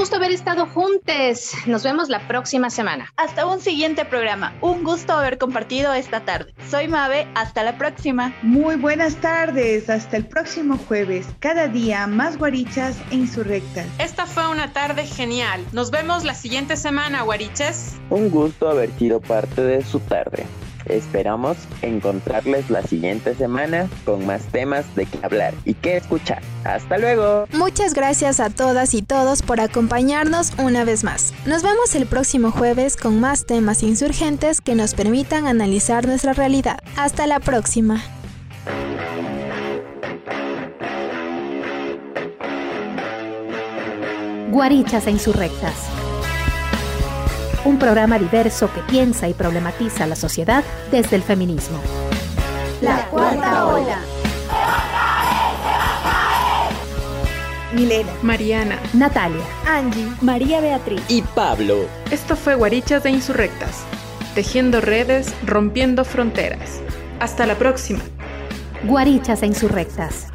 Gusto haber estado juntos. Nos vemos la próxima semana. Hasta un siguiente programa. Un gusto haber compartido esta tarde. Soy Mabe. Hasta la próxima. Muy buenas tardes. Hasta el próximo jueves. Cada día más guarichas e insurrectas. Esta fue una tarde genial. Nos vemos la siguiente semana, guariches. Un gusto haber sido parte de su tarde. Esperamos encontrarles la siguiente semana con más temas de qué hablar y qué escuchar. Hasta luego. Muchas gracias a todas y todos por acompañarnos una vez más. Nos vemos el próximo jueves con más temas insurgentes que nos permitan analizar nuestra realidad. Hasta la próxima. Guarichas e Insurrectas. Un programa diverso que piensa y problematiza la sociedad desde el feminismo. La cuarta ola. Milena, Mariana, Natalia, Angie, María Beatriz y Pablo. Esto fue Guarichas de Insurrectas, tejiendo redes, rompiendo fronteras. Hasta la próxima. Guarichas e Insurrectas.